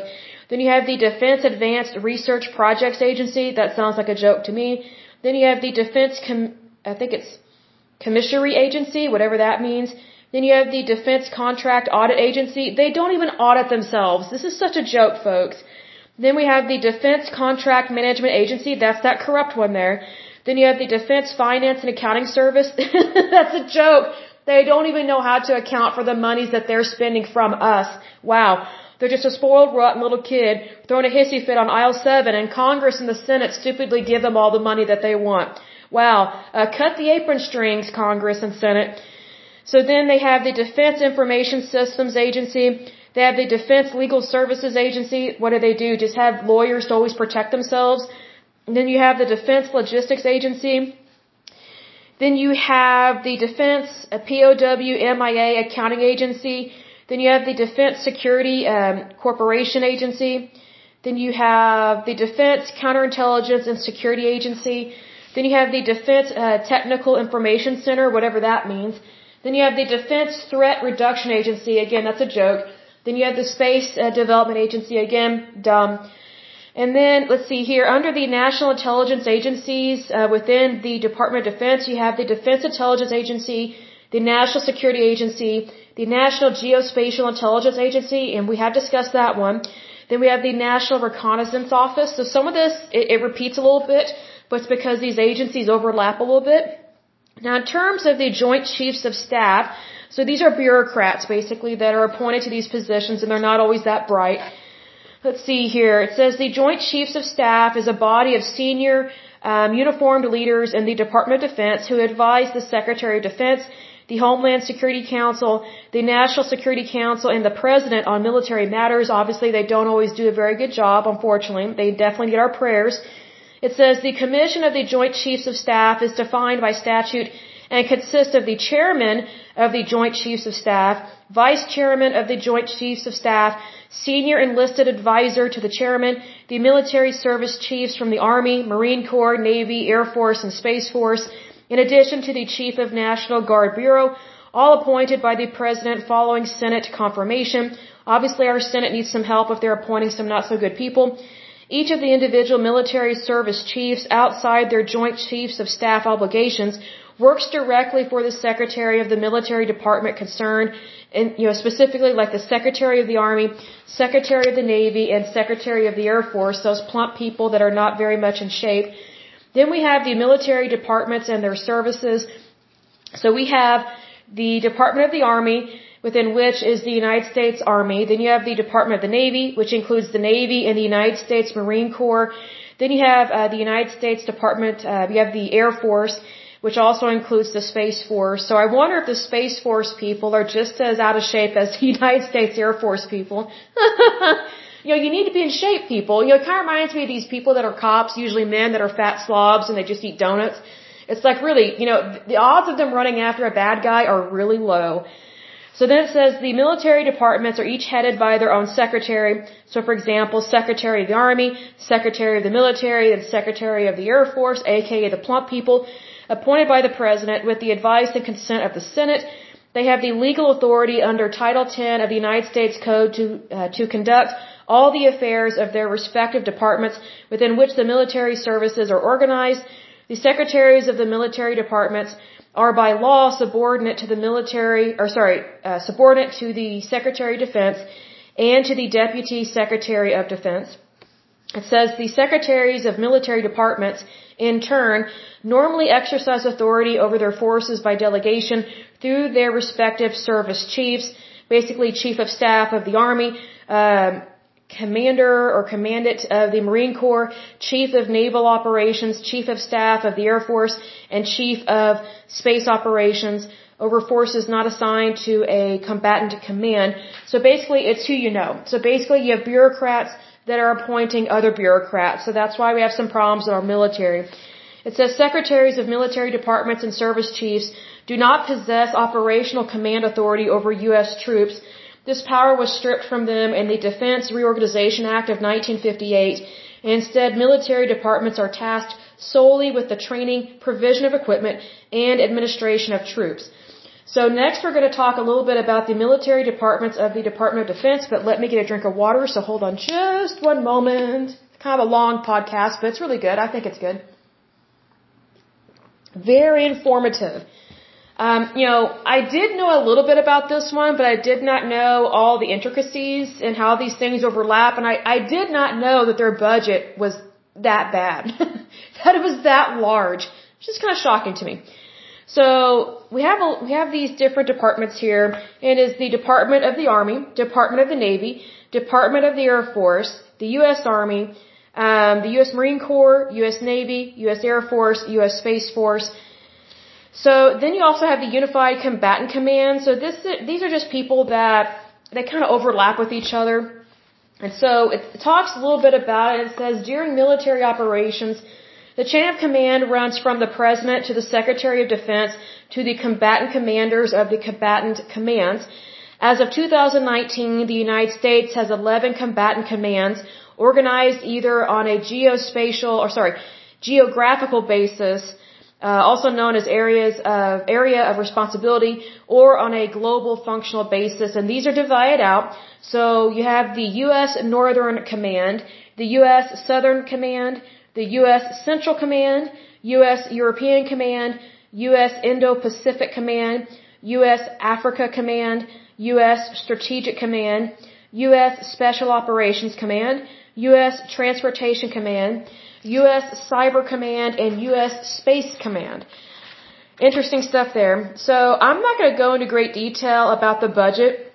Then you have the Defense Advanced Research Projects Agency. That sounds like a joke to me. Then you have the Defense, Com- I think it's Commissary Agency, whatever that means. Then you have the Defense Contract Audit Agency. They don't even audit themselves. This is such a joke, folks. Then we have the Defense Contract Management Agency. That's that corrupt one there. Then you have the Defense Finance and Accounting Service. That's a joke. They don't even know how to account for the monies that they're spending from us. Wow. They're just a spoiled, rotten little kid throwing a hissy fit on aisle seven and Congress and the Senate stupidly give them all the money that they want. Wow. Uh, cut the apron strings, Congress and Senate. So then they have the Defense Information Systems Agency. They have the Defense Legal Services Agency. What do they do? Just have lawyers to always protect themselves. And then you have the Defense Logistics Agency. Then you have the Defense POW MIA Accounting Agency. Then you have the Defense Security um, Corporation Agency. Then you have the Defense Counterintelligence and Security Agency. Then you have the Defense uh, Technical Information Center, whatever that means. Then you have the Defense Threat Reduction Agency. Again, that's a joke. Then you have the Space uh, Development Agency. Again, dumb. And then, let's see here, under the National Intelligence Agencies uh, within the Department of Defense, you have the Defense Intelligence Agency, the National Security Agency, the National Geospatial Intelligence Agency, and we have discussed that one. Then we have the National Reconnaissance Office. So some of this, it, it repeats a little bit, but it's because these agencies overlap a little bit. Now, in terms of the Joint Chiefs of Staff, so these are bureaucrats basically that are appointed to these positions and they're not always that bright. Let's see here. It says the Joint Chiefs of Staff is a body of senior um, uniformed leaders in the Department of Defense who advise the Secretary of Defense, the Homeland Security Council, the National Security Council, and the President on military matters. Obviously, they don't always do a very good job, unfortunately. They definitely get our prayers. It says the Commission of the Joint Chiefs of Staff is defined by statute and consists of the chairman of the Joint Chiefs of Staff, Vice Chairman of the Joint Chiefs of Staff, Senior Enlisted Advisor to the Chairman, the Military Service Chiefs from the Army, Marine Corps, Navy, Air Force, and Space Force, in addition to the Chief of National Guard Bureau, all appointed by the President following Senate confirmation. Obviously, our Senate needs some help if they're appointing some not so good people. Each of the individual military service chiefs outside their Joint Chiefs of Staff obligations works directly for the Secretary of the Military Department concerned, and you know specifically like the Secretary of the Army, Secretary of the Navy, and Secretary of the Air Force, those plump people that are not very much in shape. Then we have the military departments and their services. So we have the Department of the Army, within which is the United States Army. Then you have the Department of the Navy, which includes the Navy and the United States Marine Corps. Then you have uh, the United States Department, uh, you have the Air Force, which also includes the Space Force. So I wonder if the Space Force people are just as out of shape as the United States Air Force people. you know, you need to be in shape, people. You know, it kind of reminds me of these people that are cops, usually men that are fat slobs and they just eat donuts. It's like really, you know, the odds of them running after a bad guy are really low. So then it says the military departments are each headed by their own secretary. So for example, Secretary of the Army, Secretary of the Military, and Secretary of the Air Force, aka the plump people appointed by the President with the advice and consent of the Senate. They have the legal authority under Title 10 of the United States Code to, uh, to conduct all the affairs of their respective departments within which the military services are organized. The secretaries of the military departments are by law subordinate to the military, or sorry, uh, subordinate to the Secretary of Defense and to the Deputy Secretary of Defense. It says the secretaries of military departments, in turn, normally exercise authority over their forces by delegation through their respective service chiefs, basically chief of staff of the army, um, commander or commandant of the Marine Corps, chief of naval operations, chief of staff of the Air Force, and chief of space operations over forces not assigned to a combatant command. So basically, it's who you know. So basically, you have bureaucrats that are appointing other bureaucrats. So that's why we have some problems in our military. It says secretaries of military departments and service chiefs do not possess operational command authority over U.S. troops. This power was stripped from them in the Defense Reorganization Act of 1958. Instead, military departments are tasked solely with the training, provision of equipment, and administration of troops. So next we're going to talk a little bit about the military departments of the Department of Defense, but let me get a drink of water, so hold on just one moment. It's kind of a long podcast, but it's really good. I think it's good. Very informative. Um, you know, I did know a little bit about this one, but I did not know all the intricacies and how these things overlap, and I, I did not know that their budget was that bad. that it was that large. Just kind of shocking to me. So we have a, we have these different departments here. It is the Department of the Army, Department of the Navy, Department of the Air Force, the U.S. Army, um, the U.S. Marine Corps, U.S. Navy, U.S. Air Force, U.S. Space Force. So then you also have the Unified Combatant Command. So this these are just people that they kind of overlap with each other. And so it talks a little bit about it. It says during military operations, the chain of command runs from the President to the Secretary of Defense to the combatant commanders of the combatant commands. As of 2019, the United States has 11 combatant commands organized either on a geospatial, or sorry, geographical basis, uh, also known as areas of area of responsibility, or on a global functional basis. And these are divided out. So you have the U.S. Northern Command, the U.S. Southern Command, the U.S. Central Command, U.S. European Command, U.S. Indo-Pacific Command, U.S. Africa Command, U.S. Strategic Command, U.S. Special Operations Command, U.S. Transportation Command, U.S. Cyber Command, and U.S. Space Command. Interesting stuff there. So I'm not going to go into great detail about the budget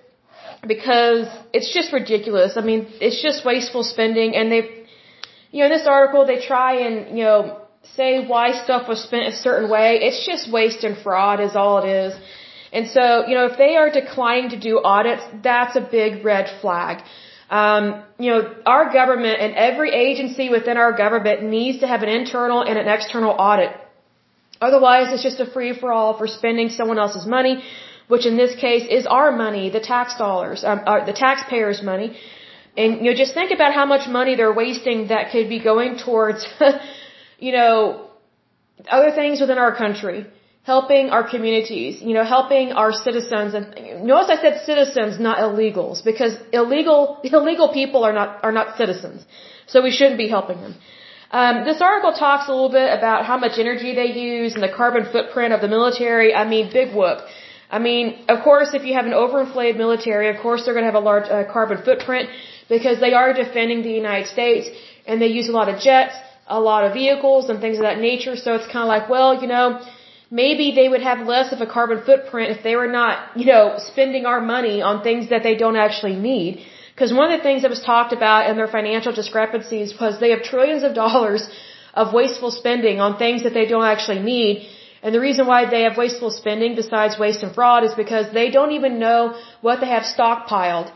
because it's just ridiculous. I mean, it's just wasteful spending and they've you know, in this article they try and, you know, say why stuff was spent a certain way. It's just waste and fraud is all it is. And so, you know, if they are declining to do audits, that's a big red flag. Um, you know, our government and every agency within our government needs to have an internal and an external audit. Otherwise, it's just a free for all for spending someone else's money which in this case is our money, the tax dollars, um, uh, the taxpayers' money. And, you know, just think about how much money they're wasting that could be going towards, you know, other things within our country, helping our communities, you know, helping our citizens. And notice I said citizens, not illegals, because illegal, illegal people are not, are not citizens. So we shouldn't be helping them. Um, this article talks a little bit about how much energy they use and the carbon footprint of the military. I mean, big whoop. I mean, of course, if you have an overinflated military, of course they're going to have a large uh, carbon footprint because they are defending the United States and they use a lot of jets, a lot of vehicles and things of that nature. So it's kind of like, well, you know, maybe they would have less of a carbon footprint if they were not, you know, spending our money on things that they don't actually need. Because one of the things that was talked about in their financial discrepancies was they have trillions of dollars of wasteful spending on things that they don't actually need. And the reason why they have wasteful spending besides waste and fraud is because they don't even know what they have stockpiled.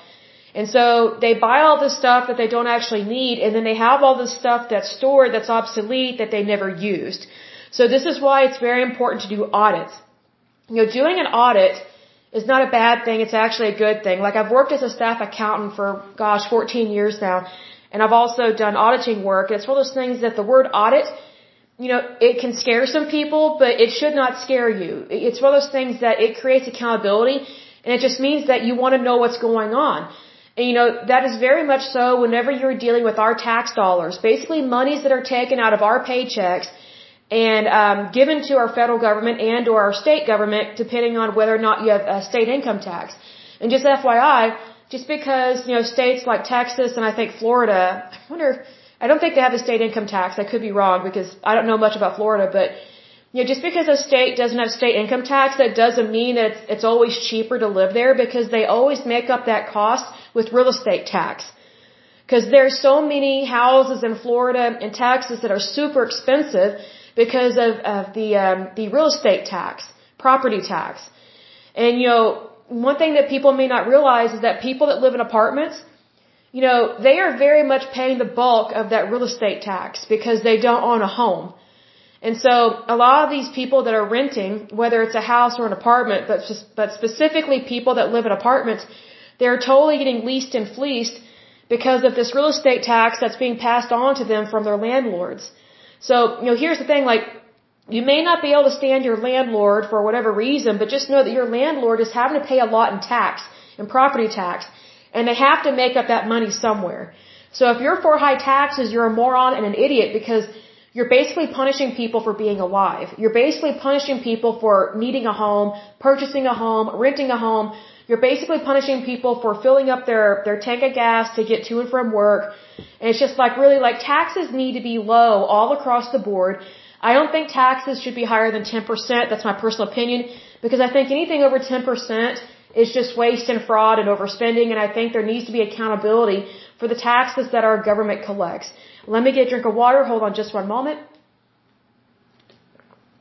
And so they buy all this stuff that they don't actually need and then they have all this stuff that's stored that's obsolete that they never used. So this is why it's very important to do audits. You know, doing an audit is not a bad thing. It's actually a good thing. Like I've worked as a staff accountant for, gosh, 14 years now. And I've also done auditing work. It's one of those things that the word audit, you know, it can scare some people, but it should not scare you. It's one of those things that it creates accountability and it just means that you want to know what's going on. And you know, that is very much so whenever you're dealing with our tax dollars. Basically monies that are taken out of our paychecks and um, given to our federal government and or our state government, depending on whether or not you have a state income tax. And just FYI, just because you know states like Texas and I think Florida, I wonder, I don't think they have a state income tax. I could be wrong because I don't know much about Florida, but you know, just because a state doesn't have state income tax, that doesn't mean that it's, it's always cheaper to live there because they always make up that cost with real estate tax. Because there's so many houses in Florida and Texas that are super expensive because of, of the um, the real estate tax, property tax. And you know, one thing that people may not realize is that people that live in apartments, you know, they are very much paying the bulk of that real estate tax because they don't own a home. And so a lot of these people that are renting, whether it's a house or an apartment, but just but specifically people that live in apartments, they're totally getting leased and fleeced because of this real estate tax that's being passed on to them from their landlords. So, you know, here's the thing, like, you may not be able to stand your landlord for whatever reason, but just know that your landlord is having to pay a lot in tax, in property tax, and they have to make up that money somewhere. So if you're for high taxes, you're a moron and an idiot because you're basically punishing people for being alive. You're basically punishing people for needing a home, purchasing a home, renting a home. You're basically punishing people for filling up their, their tank of gas to get to and from work. And it's just like really like taxes need to be low all across the board. I don't think taxes should be higher than 10%. That's my personal opinion because I think anything over 10% is just waste and fraud and overspending and I think there needs to be accountability for the taxes that our government collects. Let me get a drink of water. Hold on just one moment.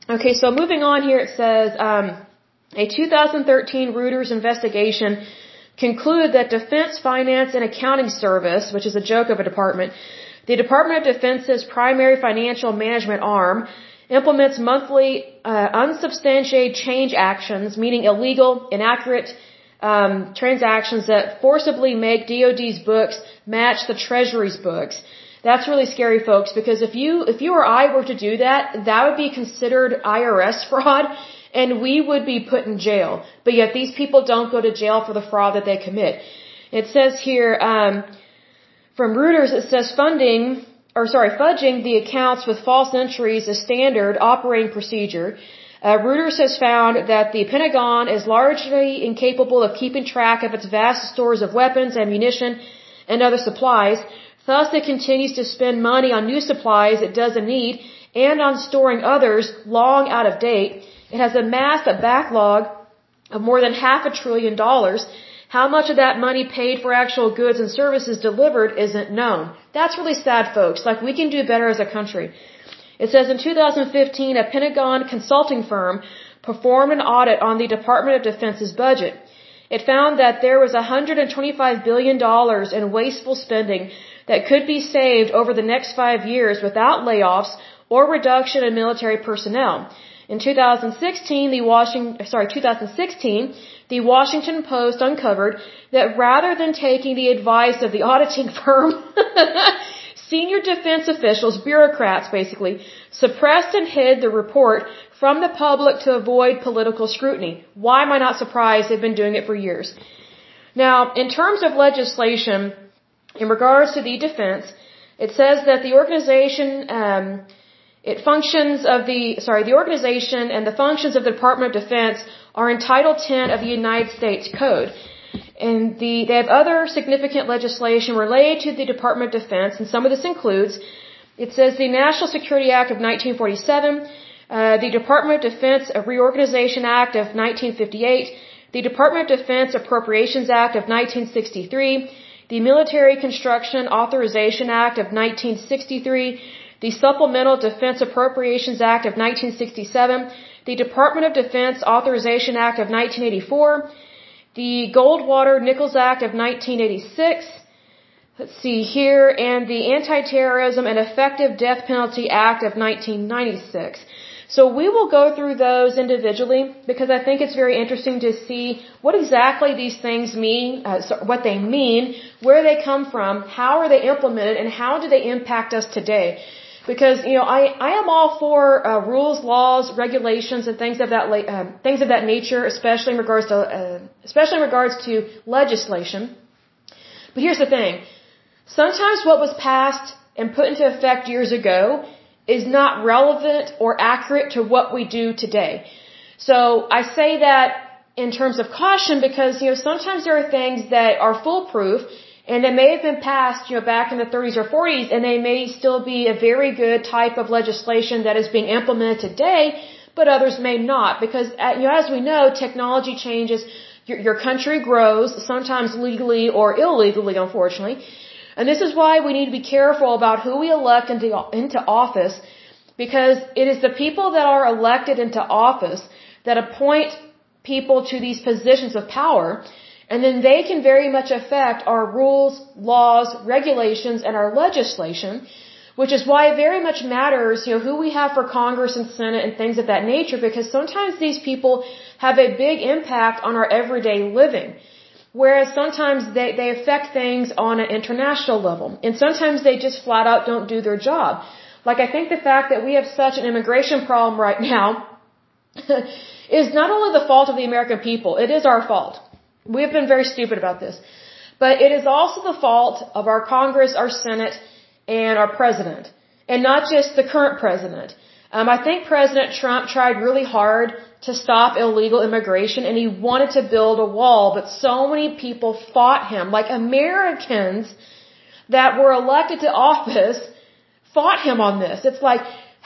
Okay, so moving on here, it says, um, a 2013 Reuters investigation concluded that Defense Finance and Accounting Service, which is a joke of a department, the Department of Defense's primary financial management arm, implements monthly uh, unsubstantiated change actions, meaning illegal, inaccurate um, transactions that forcibly make DoD's books match the Treasury's books. That's really scary, folks, because if you if you or I were to do that, that would be considered IRS fraud and we would be put in jail. But yet these people don't go to jail for the fraud that they commit. It says here, um, from Reuters, it says funding, or sorry, fudging the accounts with false entries is standard operating procedure. Uh, Reuters has found that the Pentagon is largely incapable of keeping track of its vast stores of weapons, ammunition, and other supplies. Thus, it continues to spend money on new supplies it doesn't need and on storing others long out of date. It has amassed a backlog of more than half a trillion dollars. How much of that money paid for actual goods and services delivered isn't known. That's really sad, folks. Like, we can do better as a country. It says in 2015, a Pentagon consulting firm performed an audit on the Department of Defense's budget. It found that there was $125 billion in wasteful spending that could be saved over the next five years without layoffs or reduction in military personnel. In 2016, the Washington, sorry, 2016, the Washington Post uncovered that rather than taking the advice of the auditing firm, senior defense officials, bureaucrats basically, suppressed and hid the report from the public to avoid political scrutiny. Why am I not surprised? They've been doing it for years. Now, in terms of legislation, in regards to the defense, it says that the organization, um, it functions of the, sorry, the organization and the functions of the Department of Defense are in Title 10 of the United States Code. And the, they have other significant legislation related to the Department of Defense, and some of this includes, it says the National Security Act of 1947, uh, the Department of Defense Reorganization Act of 1958, the Department of Defense Appropriations Act of 1963, the Military Construction Authorization Act of 1963, the Supplemental Defense Appropriations Act of 1967, the Department of Defense Authorization Act of 1984, the Goldwater Nichols Act of 1986, let's see here, and the Anti-Terrorism and Effective Death Penalty Act of 1996. So we will go through those individually because I think it's very interesting to see what exactly these things mean, uh, so what they mean, where they come from, how are they implemented, and how do they impact us today. Because you know, I I am all for uh, rules, laws, regulations, and things of that uh, things of that nature, especially in regards to uh, especially in regards to legislation. But here's the thing: sometimes what was passed and put into effect years ago is not relevant or accurate to what we do today. So I say that in terms of caution because, you know, sometimes there are things that are foolproof and they may have been passed, you know, back in the 30s or 40s and they may still be a very good type of legislation that is being implemented today, but others may not. Because, uh, you know, as we know, technology changes, your, your country grows, sometimes legally or illegally, unfortunately. And this is why we need to be careful about who we elect into, into office because it is the people that are elected into office that appoint people to these positions of power and then they can very much affect our rules, laws, regulations, and our legislation, which is why it very much matters, you know, who we have for Congress and Senate and things of that nature, because sometimes these people have a big impact on our everyday living. Whereas sometimes they, they affect things on an international level. And sometimes they just flat out don't do their job. Like I think the fact that we have such an immigration problem right now is not only the fault of the American people, it is our fault. We have been very stupid about this. But it is also the fault of our Congress, our Senate, and our President. And not just the current President. Um, I think President Trump tried really hard to stop illegal immigration and he wanted to build a wall, but so many people fought him. Like Americans that were elected to office fought him on this. It's like,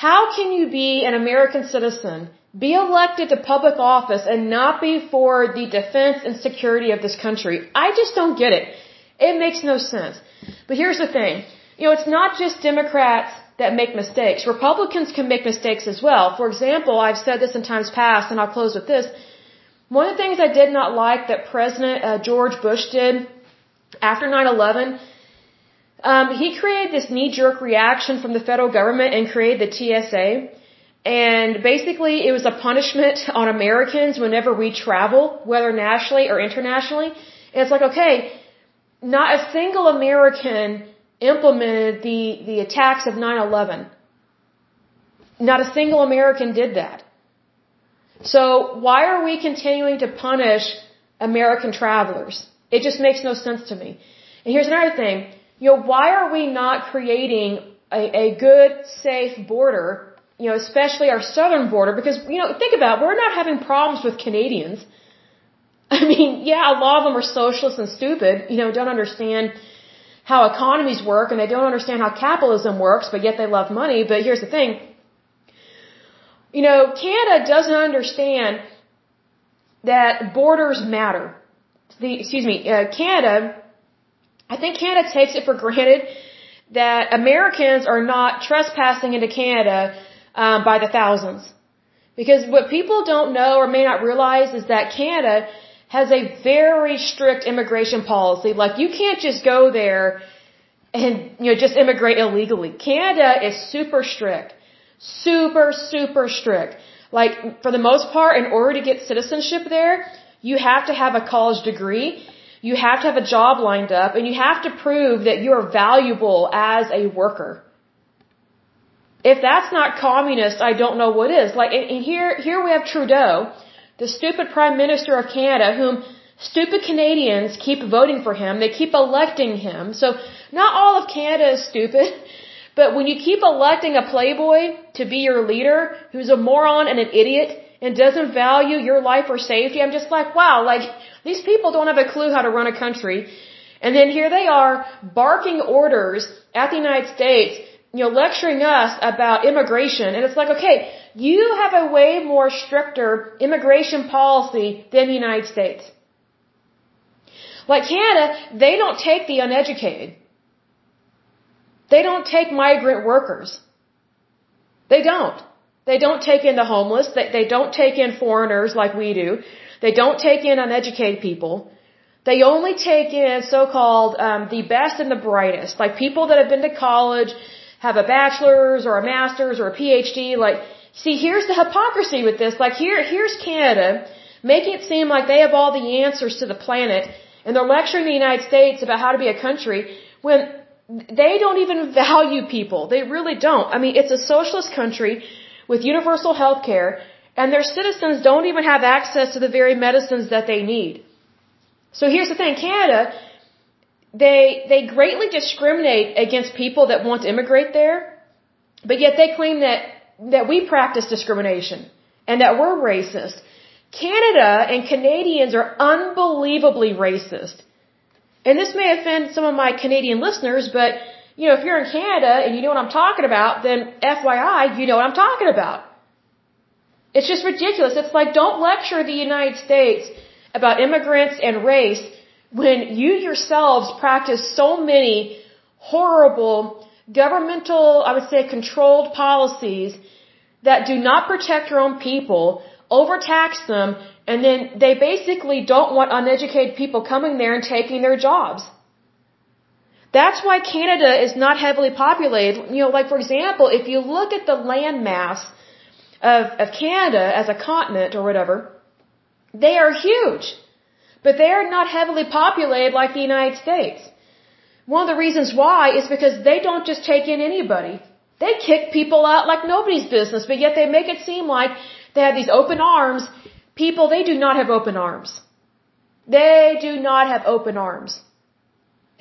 how can you be an American citizen, be elected to public office and not be for the defense and security of this country? I just don't get it. It makes no sense. But here's the thing. You know, it's not just Democrats that make mistakes. Republicans can make mistakes as well. For example, I've said this in times past, and I'll close with this. One of the things I did not like that President uh, George Bush did after 9/11, um, he created this knee-jerk reaction from the federal government and created the TSA. And basically, it was a punishment on Americans whenever we travel, whether nationally or internationally. And it's like, okay, not a single American implemented the, the attacks of 9-11. Not a single American did that. So why are we continuing to punish American travelers? It just makes no sense to me. And here's another thing. You know, why are we not creating a, a good, safe border, you know, especially our southern border? Because, you know, think about it, we're not having problems with Canadians. I mean, yeah, a lot of them are socialists and stupid, you know, don't understand how economies work and they don't understand how capitalism works, but yet they love money. But here's the thing. You know, Canada doesn't understand that borders matter. The, excuse me, uh, Canada, I think Canada takes it for granted that Americans are not trespassing into Canada um, by the thousands. Because what people don't know or may not realize is that Canada has a very strict immigration policy. Like you can't just go there and, you know, just immigrate illegally. Canada is super strict. Super, super strict. Like, for the most part, in order to get citizenship there, you have to have a college degree, you have to have a job lined up, and you have to prove that you're valuable as a worker. If that's not communist, I don't know what is. Like, and here, here we have Trudeau, the stupid Prime Minister of Canada, whom stupid Canadians keep voting for him. They keep electing him. So, not all of Canada is stupid. But when you keep electing a playboy to be your leader, who's a moron and an idiot, and doesn't value your life or safety, I'm just like, wow, like, these people don't have a clue how to run a country. And then here they are, barking orders at the United States, you know, lecturing us about immigration. And it's like, okay, you have a way more stricter immigration policy than the United States. Like Canada, they don't take the uneducated. They don't take migrant workers. They don't. They don't take in the homeless. They, they don't take in foreigners like we do. They don't take in uneducated people. They only take in so-called um, the best and the brightest, like people that have been to college, have a bachelor's or a master's or a PhD. Like, see, here's the hypocrisy with this. Like, here, here's Canada making it seem like they have all the answers to the planet, and they're lecturing the United States about how to be a country when they don't even value people. They really don't. I mean, it's a socialist country with universal health care, and their citizens don't even have access to the very medicines that they need. So here's the thing, Canada, they, they greatly discriminate against people that want to immigrate there, but yet they claim that, that we practice discrimination and that we're racist. Canada and Canadians are unbelievably racist. And this may offend some of my Canadian listeners, but you know, if you're in Canada and you know what I'm talking about, then FYI, you know what I'm talking about. It's just ridiculous. It's like don't lecture the United States about immigrants and race when you yourselves practice so many horrible governmental, I would say controlled policies that do not protect your own people, overtax them, and then they basically don't want uneducated people coming there and taking their jobs. That's why Canada is not heavily populated. You know, like for example, if you look at the land mass of, of Canada as a continent or whatever, they are huge. But they are not heavily populated like the United States. One of the reasons why is because they don't just take in anybody. They kick people out like nobody's business, but yet they make it seem like they have these open arms People, they do not have open arms. They do not have open arms.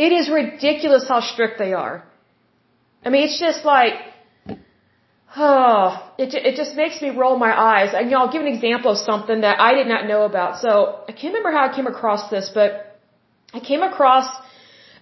It is ridiculous how strict they are. I mean, it's just like, oh, it, it just makes me roll my eyes. And, you know, I'll give an example of something that I did not know about. So, I can't remember how I came across this, but I came across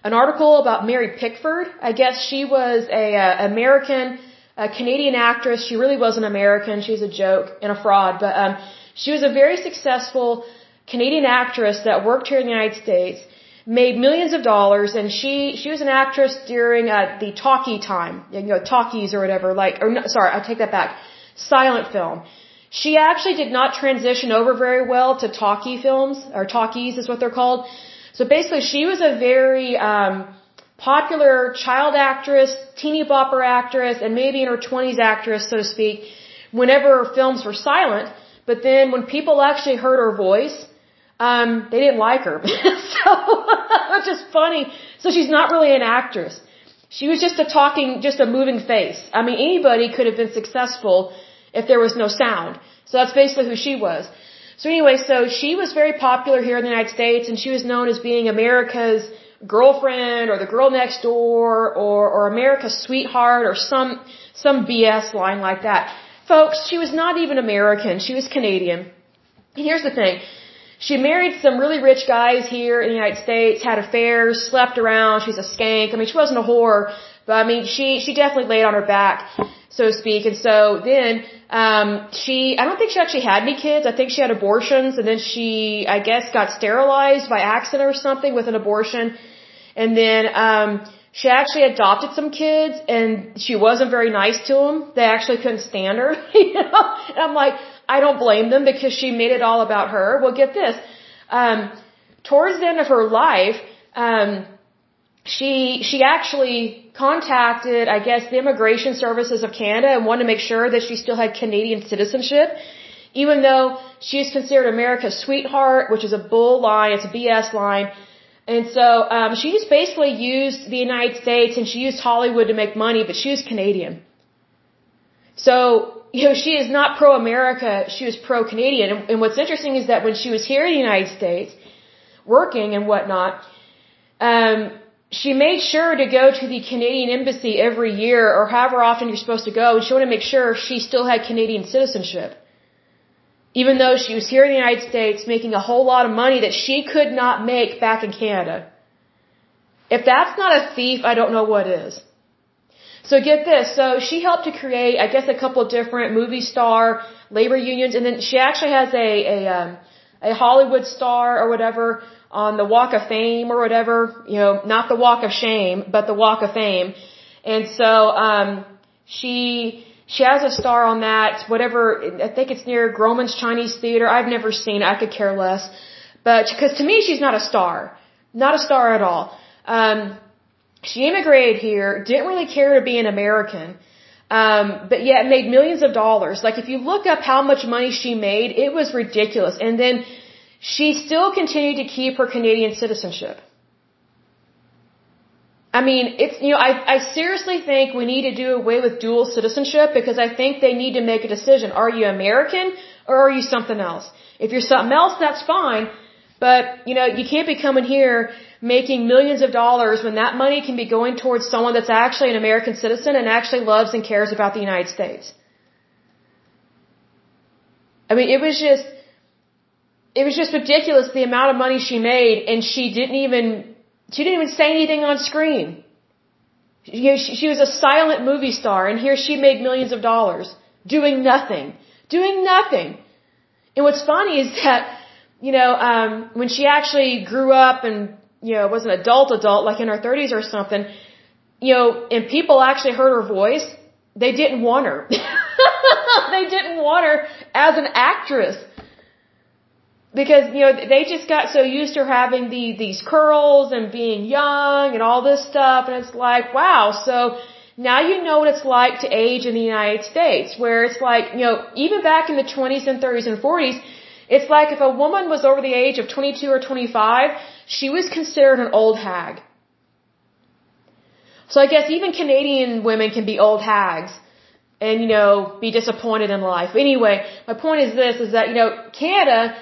an article about Mary Pickford. I guess she was a, uh, American, a Canadian actress. She really wasn't American. She's a joke and a fraud. But um, she was a very successful Canadian actress that worked here in the United States, made millions of dollars, and she she was an actress during uh, the talkie time, you know, talkies or whatever. Like, or no, sorry, I take that back. Silent film. She actually did not transition over very well to talkie films or talkies is what they're called. So basically, she was a very um, popular child actress, teeny bopper actress, and maybe in her 20s actress, so to speak. Whenever her films were silent, but then when people actually heard her voice, um, they didn't like her. so, which is funny. So she's not really an actress. She was just a talking, just a moving face. I mean, anybody could have been successful if there was no sound. So that's basically who she was. So anyway, so she was very popular here in the United States and she was known as being America's girlfriend or the girl next door or, or America's sweetheart or some, some BS line like that. Folks, she was not even American. She was Canadian. And here's the thing. She married some really rich guys here in the United States, had affairs, slept around. She's a skank. I mean, she wasn't a whore, but I mean, she, she definitely laid on her back, so to speak. And so then, um, she, I don't think she actually had any kids. I think she had abortions and then she, I guess, got sterilized by accident or something with an abortion. And then, um, she actually adopted some kids and she wasn't very nice to them. They actually couldn't stand her, you know? And I'm like, I don't blame them because she made it all about her. Well, get this. Um, towards the end of her life, um, she, she actually contacted, I guess, the immigration services of Canada and wanted to make sure that she still had Canadian citizenship. even though she she's considered America's sweetheart, which is a bull line, it's a BS line. And so um, she just basically used the United States and she used Hollywood to make money, but she was Canadian. So, you know, she is not pro-America, she was pro-Canadian. And, and what's interesting is that when she was here in the United States, working and whatnot, um, she made sure to go to the Canadian embassy every year or however often you're supposed to go, and she wanted to make sure she still had Canadian citizenship. Even though she was here in the United States making a whole lot of money that she could not make back in Canada. If that's not a thief, I don't know what is. So get this. So she helped to create, I guess, a couple different movie star labor unions, and then she actually has a a um, a Hollywood star or whatever on the Walk of Fame or whatever, you know, not the Walk of Shame, but the Walk of Fame. And so, um, she, she has a star on that, whatever, I think it's near Grauman's Chinese Theater. I've never seen, I could care less. But, cause to me, she's not a star. Not a star at all. Um, she immigrated here, didn't really care to be an American. Um, but yet made millions of dollars. Like if you look up how much money she made, it was ridiculous. And then she still continued to keep her Canadian citizenship. I mean, it's, you know, I, I seriously think we need to do away with dual citizenship because I think they need to make a decision. Are you American or are you something else? If you're something else, that's fine. But, you know, you can't be coming here making millions of dollars when that money can be going towards someone that's actually an American citizen and actually loves and cares about the United States. I mean, it was just, it was just ridiculous the amount of money she made and she didn't even, she didn't even say anything on screen. You know, she, she was a silent movie star and here she made millions of dollars doing nothing, doing nothing. And what's funny is that, you know, um, when she actually grew up and you know, was an adult adult, like in her 30s or something, you know, and people actually heard her voice, they didn't want her. they didn't want her as an actress. Because, you know, they just got so used to having the, these curls and being young and all this stuff, and it's like, wow, so now you know what it's like to age in the United States, where it's like, you know, even back in the 20s and 30s and 40s, it's like if a woman was over the age of 22 or 25, she was considered an old hag. So I guess even Canadian women can be old hags and, you know, be disappointed in life. Anyway, my point is this, is that, you know, Canada,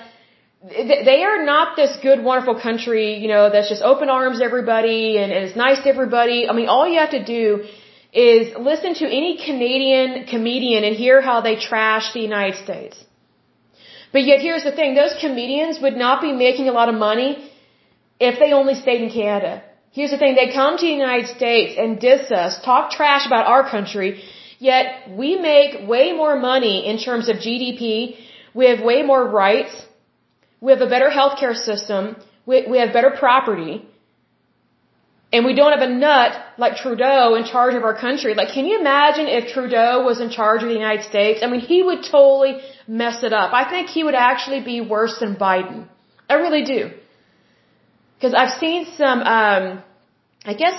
they are not this good, wonderful country, you know, that's just open arms everybody and, and is nice to everybody. I mean, all you have to do is listen to any Canadian comedian and hear how they trash the United States. But yet here's the thing, those comedians would not be making a lot of money if they only stayed in Canada. Here's the thing, they come to the United States and diss us, talk trash about our country, yet we make way more money in terms of GDP, we have way more rights, we have a better healthcare system, we, we have better property, and we don't have a nut like Trudeau in charge of our country. Like, can you imagine if Trudeau was in charge of the United States? I mean, he would totally mess it up. I think he would actually be worse than Biden. I really do. Because I've seen some, um, I guess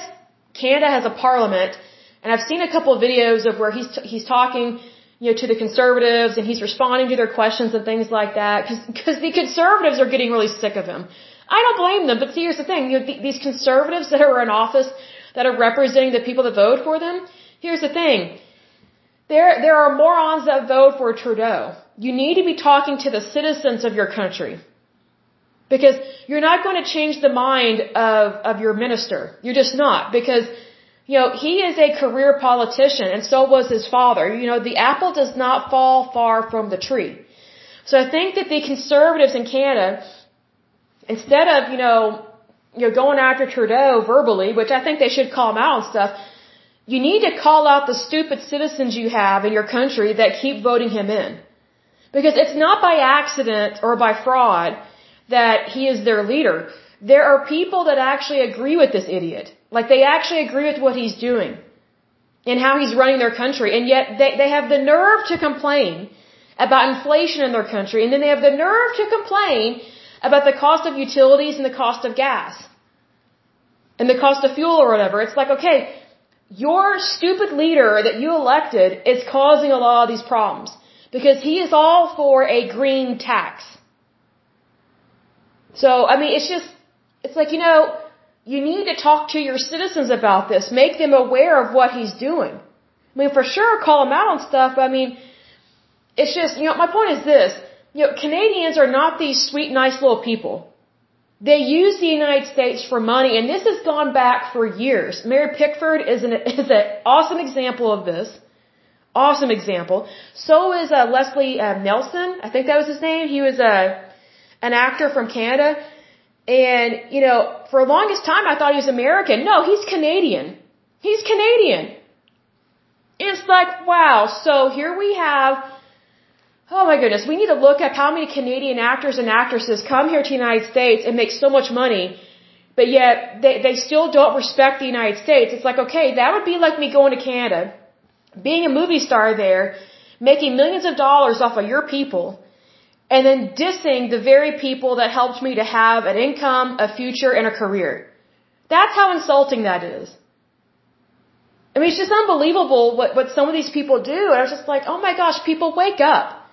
Canada has a parliament, and I've seen a couple of videos of where he's, he's talking, you know, to the conservatives, and he's responding to their questions and things like that, because the conservatives are getting really sick of him. I don't blame them, but see, here's the thing, you know, th these conservatives that are in office, that are representing the people that vote for them, here's the thing, there, there are morons that vote for Trudeau. You need to be talking to the citizens of your country. Because you're not going to change the mind of, of your minister. You're just not. Because, you know, he is a career politician and so was his father. You know, the apple does not fall far from the tree. So I think that the conservatives in Canada, instead of, you know, you know, going after Trudeau verbally, which I think they should call him out and stuff, you need to call out the stupid citizens you have in your country that keep voting him in. Because it's not by accident or by fraud that he is their leader. There are people that actually agree with this idiot. Like they actually agree with what he's doing and how he's running their country. And yet they, they have the nerve to complain about inflation in their country. And then they have the nerve to complain about the cost of utilities and the cost of gas and the cost of fuel or whatever. It's like, okay, your stupid leader that you elected is causing a lot of these problems. Because he is all for a green tax. So, I mean, it's just, it's like, you know, you need to talk to your citizens about this. Make them aware of what he's doing. I mean, for sure, call him out on stuff, but I mean, it's just, you know, my point is this. You know, Canadians are not these sweet, nice little people. They use the United States for money, and this has gone back for years. Mary Pickford is an, is an awesome example of this. Awesome example. So is uh, Leslie uh, Nielsen. I think that was his name. He was a, uh, an actor from Canada. And, you know, for the longest time I thought he was American. No, he's Canadian. He's Canadian. It's like, wow. So here we have, oh my goodness, we need to look at how many Canadian actors and actresses come here to the United States and make so much money, but yet they, they still don't respect the United States. It's like, okay, that would be like me going to Canada, being a movie star there, making millions of dollars off of your people, and then dissing the very people that helped me to have an income, a future, and a career. That's how insulting that is. I mean, it's just unbelievable what, what some of these people do. And I was just like, oh my gosh, people wake up.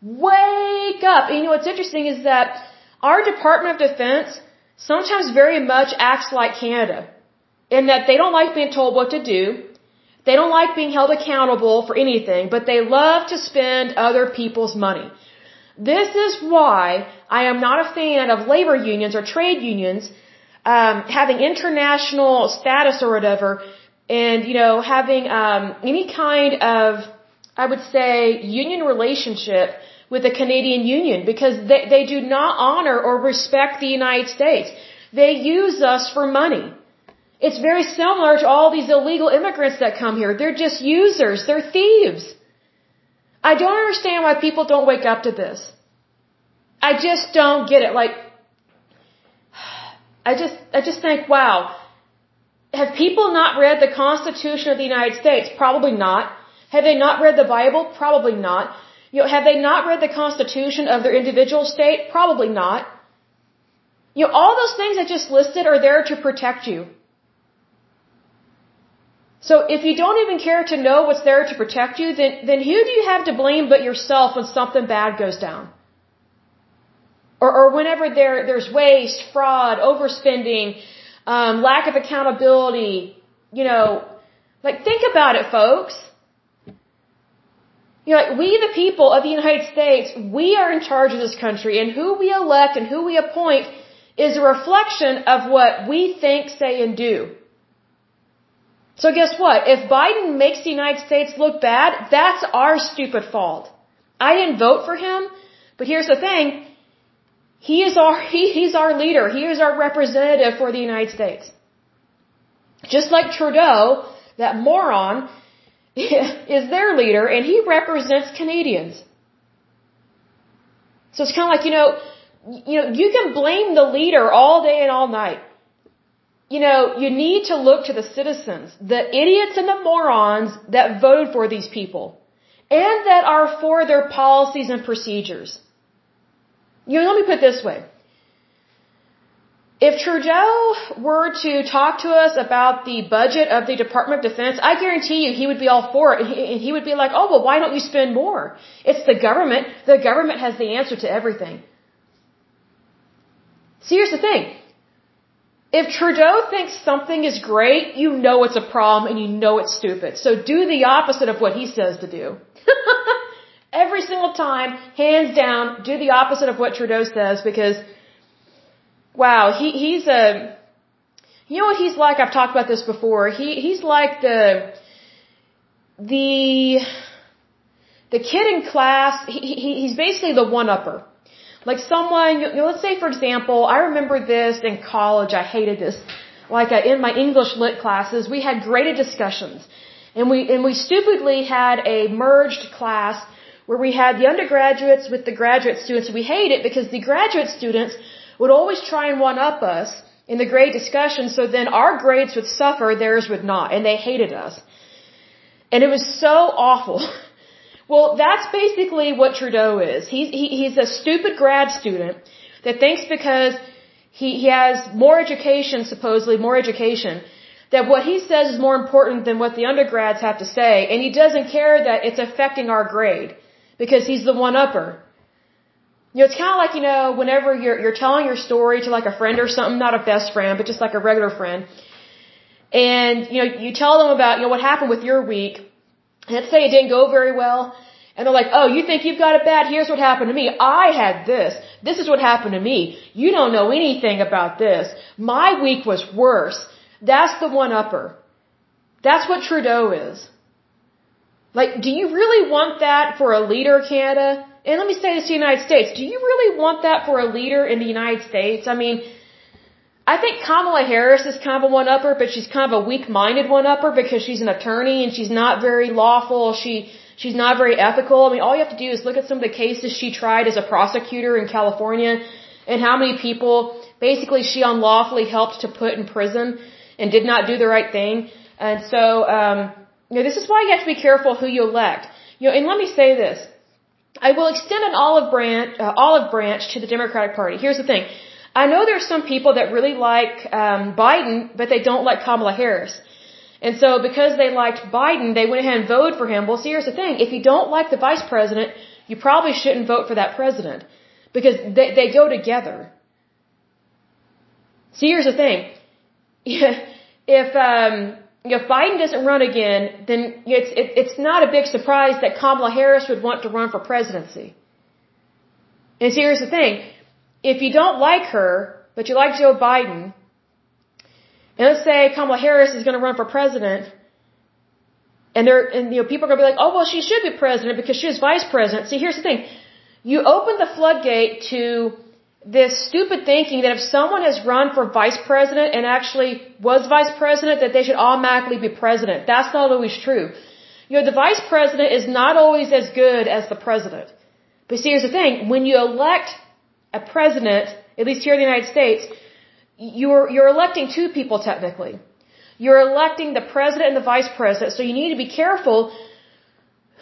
Wake up. And you know what's interesting is that our Department of Defense sometimes very much acts like Canada in that they don't like being told what to do. They don't like being held accountable for anything, but they love to spend other people's money. This is why I am not a fan of labor unions or trade unions um, having international status or whatever, and you know having um, any kind of, I would say, union relationship with the Canadian Union because they, they do not honor or respect the United States. They use us for money. It's very similar to all these illegal immigrants that come here. They're just users. They're thieves. I don't understand why people don't wake up to this. I just don't get it. Like, I just, I just think, wow. Have people not read the Constitution of the United States? Probably not. Have they not read the Bible? Probably not. You know, have they not read the Constitution of their individual state? Probably not. You know, all those things I just listed are there to protect you. So if you don't even care to know what's there to protect you, then, then who do you have to blame but yourself when something bad goes down? Or, or whenever there, there's waste, fraud, overspending, um, lack of accountability, you know, like think about it, folks. You know, like we the people of the United States, we are in charge of this country and who we elect and who we appoint is a reflection of what we think, say, and do. So guess what? If Biden makes the United States look bad, that's our stupid fault. I didn't vote for him, but here's the thing. He is our, he, he's our leader. He is our representative for the United States. Just like Trudeau, that moron, is their leader and he represents Canadians. So it's kind of like, you know, you know, you can blame the leader all day and all night you know, you need to look to the citizens, the idiots and the morons that voted for these people, and that are for their policies and procedures. You know, let me put it this way. If Trudeau were to talk to us about the budget of the Department of Defense, I guarantee you he would be all for it. And he would be like, oh, well, why don't you spend more? It's the government. The government has the answer to everything. See, here's the thing. If Trudeau thinks something is great, you know it's a problem and you know it's stupid. So do the opposite of what he says to do. Every single time, hands down, do the opposite of what Trudeau says because, wow, he, he's a, you know what he's like? I've talked about this before. He, he's like the, the, the kid in class, he, he, he's basically the one-upper. Like someone, you know, let's say for example, I remember this in college. I hated this. Like uh, in my English lit classes, we had graded discussions, and we and we stupidly had a merged class where we had the undergraduates with the graduate students. We hate it because the graduate students would always try and one up us in the grade discussion. So then our grades would suffer, theirs would not, and they hated us. And it was so awful. Well, that's basically what Trudeau is. He's, he, he's a stupid grad student that thinks because he, he has more education, supposedly more education, that what he says is more important than what the undergrads have to say, and he doesn't care that it's affecting our grade. because he's the one upper. You know, it's kind of like, you know, whenever you're, you're telling your story to like a friend or something, not a best friend, but just like a regular friend. And, you know, you tell them about, you know, what happened with your week. Let's say it didn't go very well. And they're like, oh, you think you've got it bad? Here's what happened to me. I had this. This is what happened to me. You don't know anything about this. My week was worse. That's the one upper. That's what Trudeau is. Like, do you really want that for a leader, Canada? And let me say this to the United States. Do you really want that for a leader in the United States? I mean, I think Kamala Harris is kind of a one-upper, but she's kind of a weak-minded one-upper because she's an attorney and she's not very lawful. She She's not very ethical. I mean, all you have to do is look at some of the cases she tried as a prosecutor in California and how many people basically she unlawfully helped to put in prison and did not do the right thing. And so, um, you know, this is why you have to be careful who you elect. You know, and let me say this. I will extend an olive branch, uh, olive branch to the Democratic Party. Here's the thing. I know there's some people that really like um, Biden, but they don't like Kamala Harris. And so because they liked Biden, they went ahead and voted for him. Well, see, here's the thing. If you don't like the vice president, you probably shouldn't vote for that president because they, they go together. See, here's the thing. if, um, if Biden doesn't run again, then it's, it, it's not a big surprise that Kamala Harris would want to run for presidency. And see, here's the thing. If you don't like her, but you like Joe Biden, and let's say Kamala Harris is going to run for president, and there, and you know, people are going to be like, oh well, she should be president because she was vice president. See, here's the thing: you open the floodgate to this stupid thinking that if someone has run for vice president and actually was vice president, that they should automatically be president. That's not always true. You know, the vice president is not always as good as the president. But see, here's the thing: when you elect a president, at least here in the United States, you're, you're electing two people technically. You're electing the president and the vice president, so you need to be careful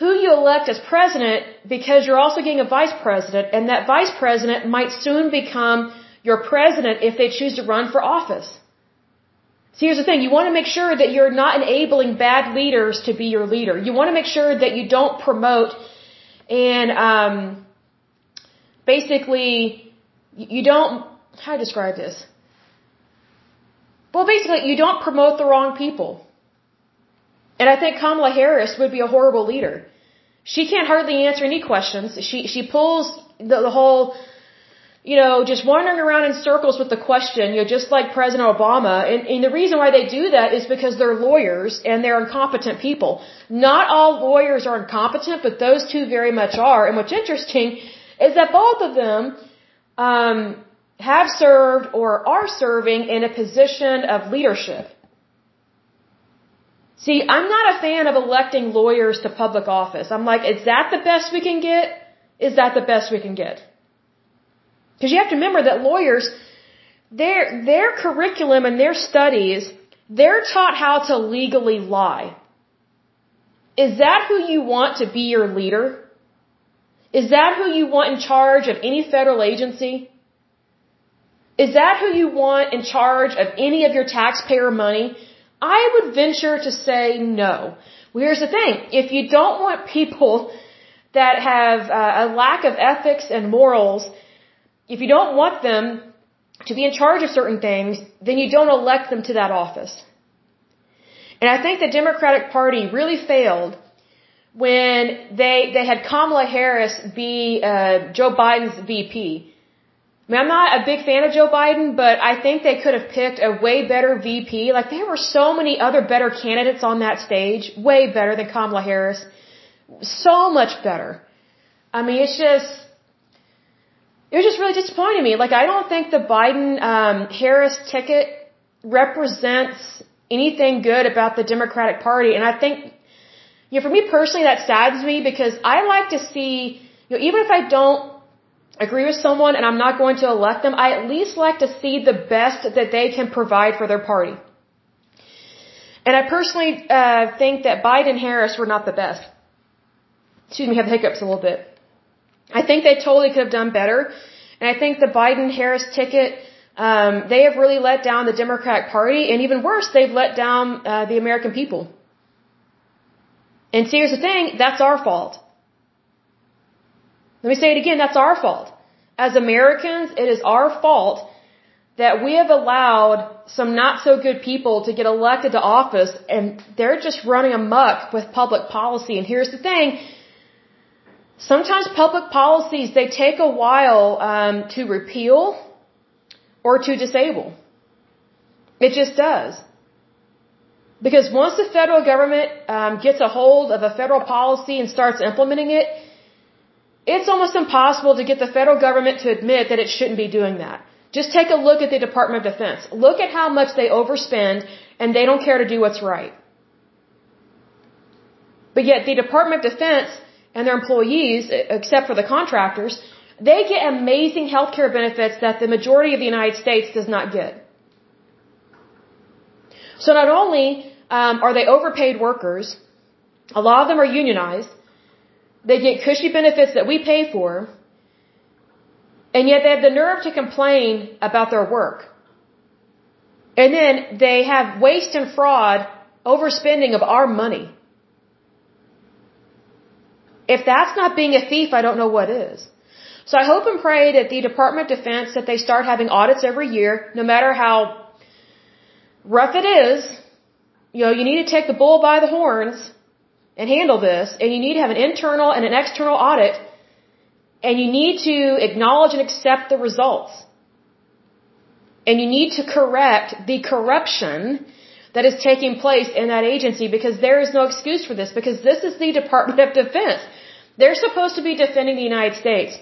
who you elect as president because you're also getting a vice president, and that vice president might soon become your president if they choose to run for office. See, here's the thing. You want to make sure that you're not enabling bad leaders to be your leader. You want to make sure that you don't promote and um, basically you don't, how do describe this? Well, basically, you don't promote the wrong people. And I think Kamala Harris would be a horrible leader. She can't hardly answer any questions. She she pulls the, the whole, you know, just wandering around in circles with the question, you know, just like President Obama. And, and the reason why they do that is because they're lawyers and they're incompetent people. Not all lawyers are incompetent, but those two very much are. And what's interesting is that both of them um, have served or are serving in a position of leadership. See, I'm not a fan of electing lawyers to public office. I'm like, is that the best we can get? Is that the best we can get? Because you have to remember that lawyers, their, their curriculum and their studies, they're taught how to legally lie. Is that who you want to be your leader? Is that who you want in charge of any federal agency? Is that who you want in charge of any of your taxpayer money? I would venture to say no. Well, here's the thing. If you don't want people that have uh, a lack of ethics and morals, if you don't want them to be in charge of certain things, then you don't elect them to that office. And I think the Democratic Party really failed when they they had Kamala Harris be uh, Joe Biden's VP. I mean, I'm not a big fan of Joe Biden, but I think they could have picked a way better VP. Like, there were so many other better candidates on that stage, way better than Kamala Harris. So much better. I mean, it's just, it was just really disappointing me. Like, I don't think the Biden, um, Harris ticket represents anything good about the Democratic Party. And I think, you know, for me personally, that saddens me because I like to see, you know, even if I don't agree with someone and I'm not going to elect them, I at least like to see the best that they can provide for their party. And I personally uh, think that Biden and Harris were not the best. Excuse me, have hiccups a little bit. I think they totally could have done better. And I think the Biden-Harris ticket, um, they have really let down the Democratic Party, and even worse, they've let down uh, the American people. And see, here's the thing, that's our fault. Let me say it again, that's our fault. As Americans, it is our fault that we have allowed some not so good people to get elected to office and they're just running amok with public policy. And here's the thing. Sometimes public policies, they take a while um, to repeal or to disable. It just does. Because once the federal government um, gets a hold of a federal policy and starts implementing it, it's almost impossible to get the federal government to admit that it shouldn't be doing that. Just take a look at the Department of Defense. Look at how much they overspend and they don't care to do what's right. But yet the Department of Defense and their employees, except for the contractors, they get amazing health care benefits that the majority of the United States does not get. So not only um, are they overpaid workers, a lot of them are unionized, they get cushy benefits that we pay for, and yet they have the nerve to complain about their work. And then they have waste and fraud, overspending of our money. If that's not being a thief, I don't know what is. So I hope and pray that the Department of Defense, that they start having audits every year, no matter how rough it is, you know, you need to take the bull by the horns and handle this, and you need to have an internal and an external audit, and you need to acknowledge and accept the results. And you need to correct the corruption that is taking place in that agency because there is no excuse for this because this is the Department of Defense. They're supposed to be defending the United States.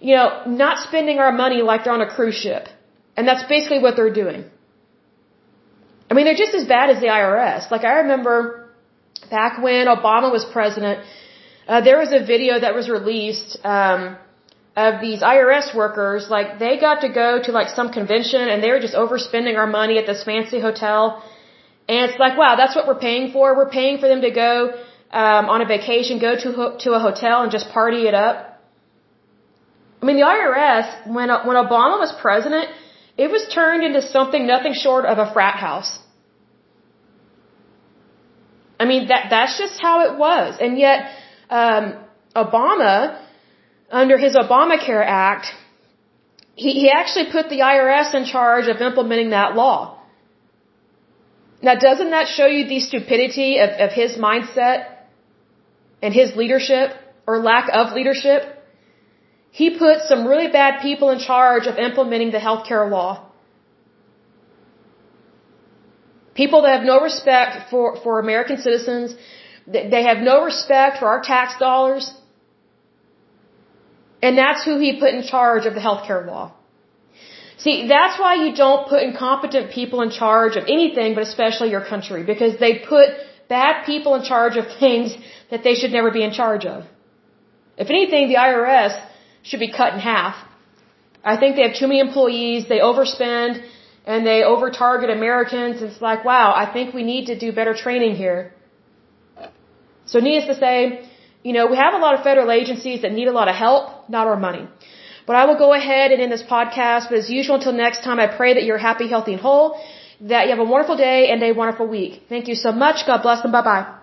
You know, not spending our money like they're on a cruise ship. And that's basically what they're doing. I mean, they're just as bad as the IRS. Like I remember back when Obama was president, uh, there was a video that was released um, of these IRS workers. Like they got to go to like some convention and they were just overspending our money at this fancy hotel. And it's like, wow, that's what we're paying for. We're paying for them to go um, on a vacation, go to to a hotel and just party it up. I mean, the IRS when when Obama was president, it was turned into something nothing short of a frat house. I mean, that, that's just how it was. And yet, um, Obama, under his Obamacare Act, he, he actually put the IRS in charge of implementing that law. Now, doesn't that show you the stupidity of, of his mindset and his leadership or lack of leadership? He put some really bad people in charge of implementing the healthcare law. People that have no respect for, for American citizens, they have no respect for our tax dollars. And that's who he put in charge of the healthcare law. See, that's why you don't put incompetent people in charge of anything, but especially your country, because they put bad people in charge of things that they should never be in charge of. If anything, the IRS should be cut in half. I think they have too many employees, they overspend, and they over target Americans. It's like, wow, I think we need to do better training here. So needless to say, you know, we have a lot of federal agencies that need a lot of help, not our money. But I will go ahead and end this podcast. But as usual, until next time, I pray that you're happy, healthy, and whole, that you have a wonderful day and a wonderful week. Thank you so much. God bless and bye bye.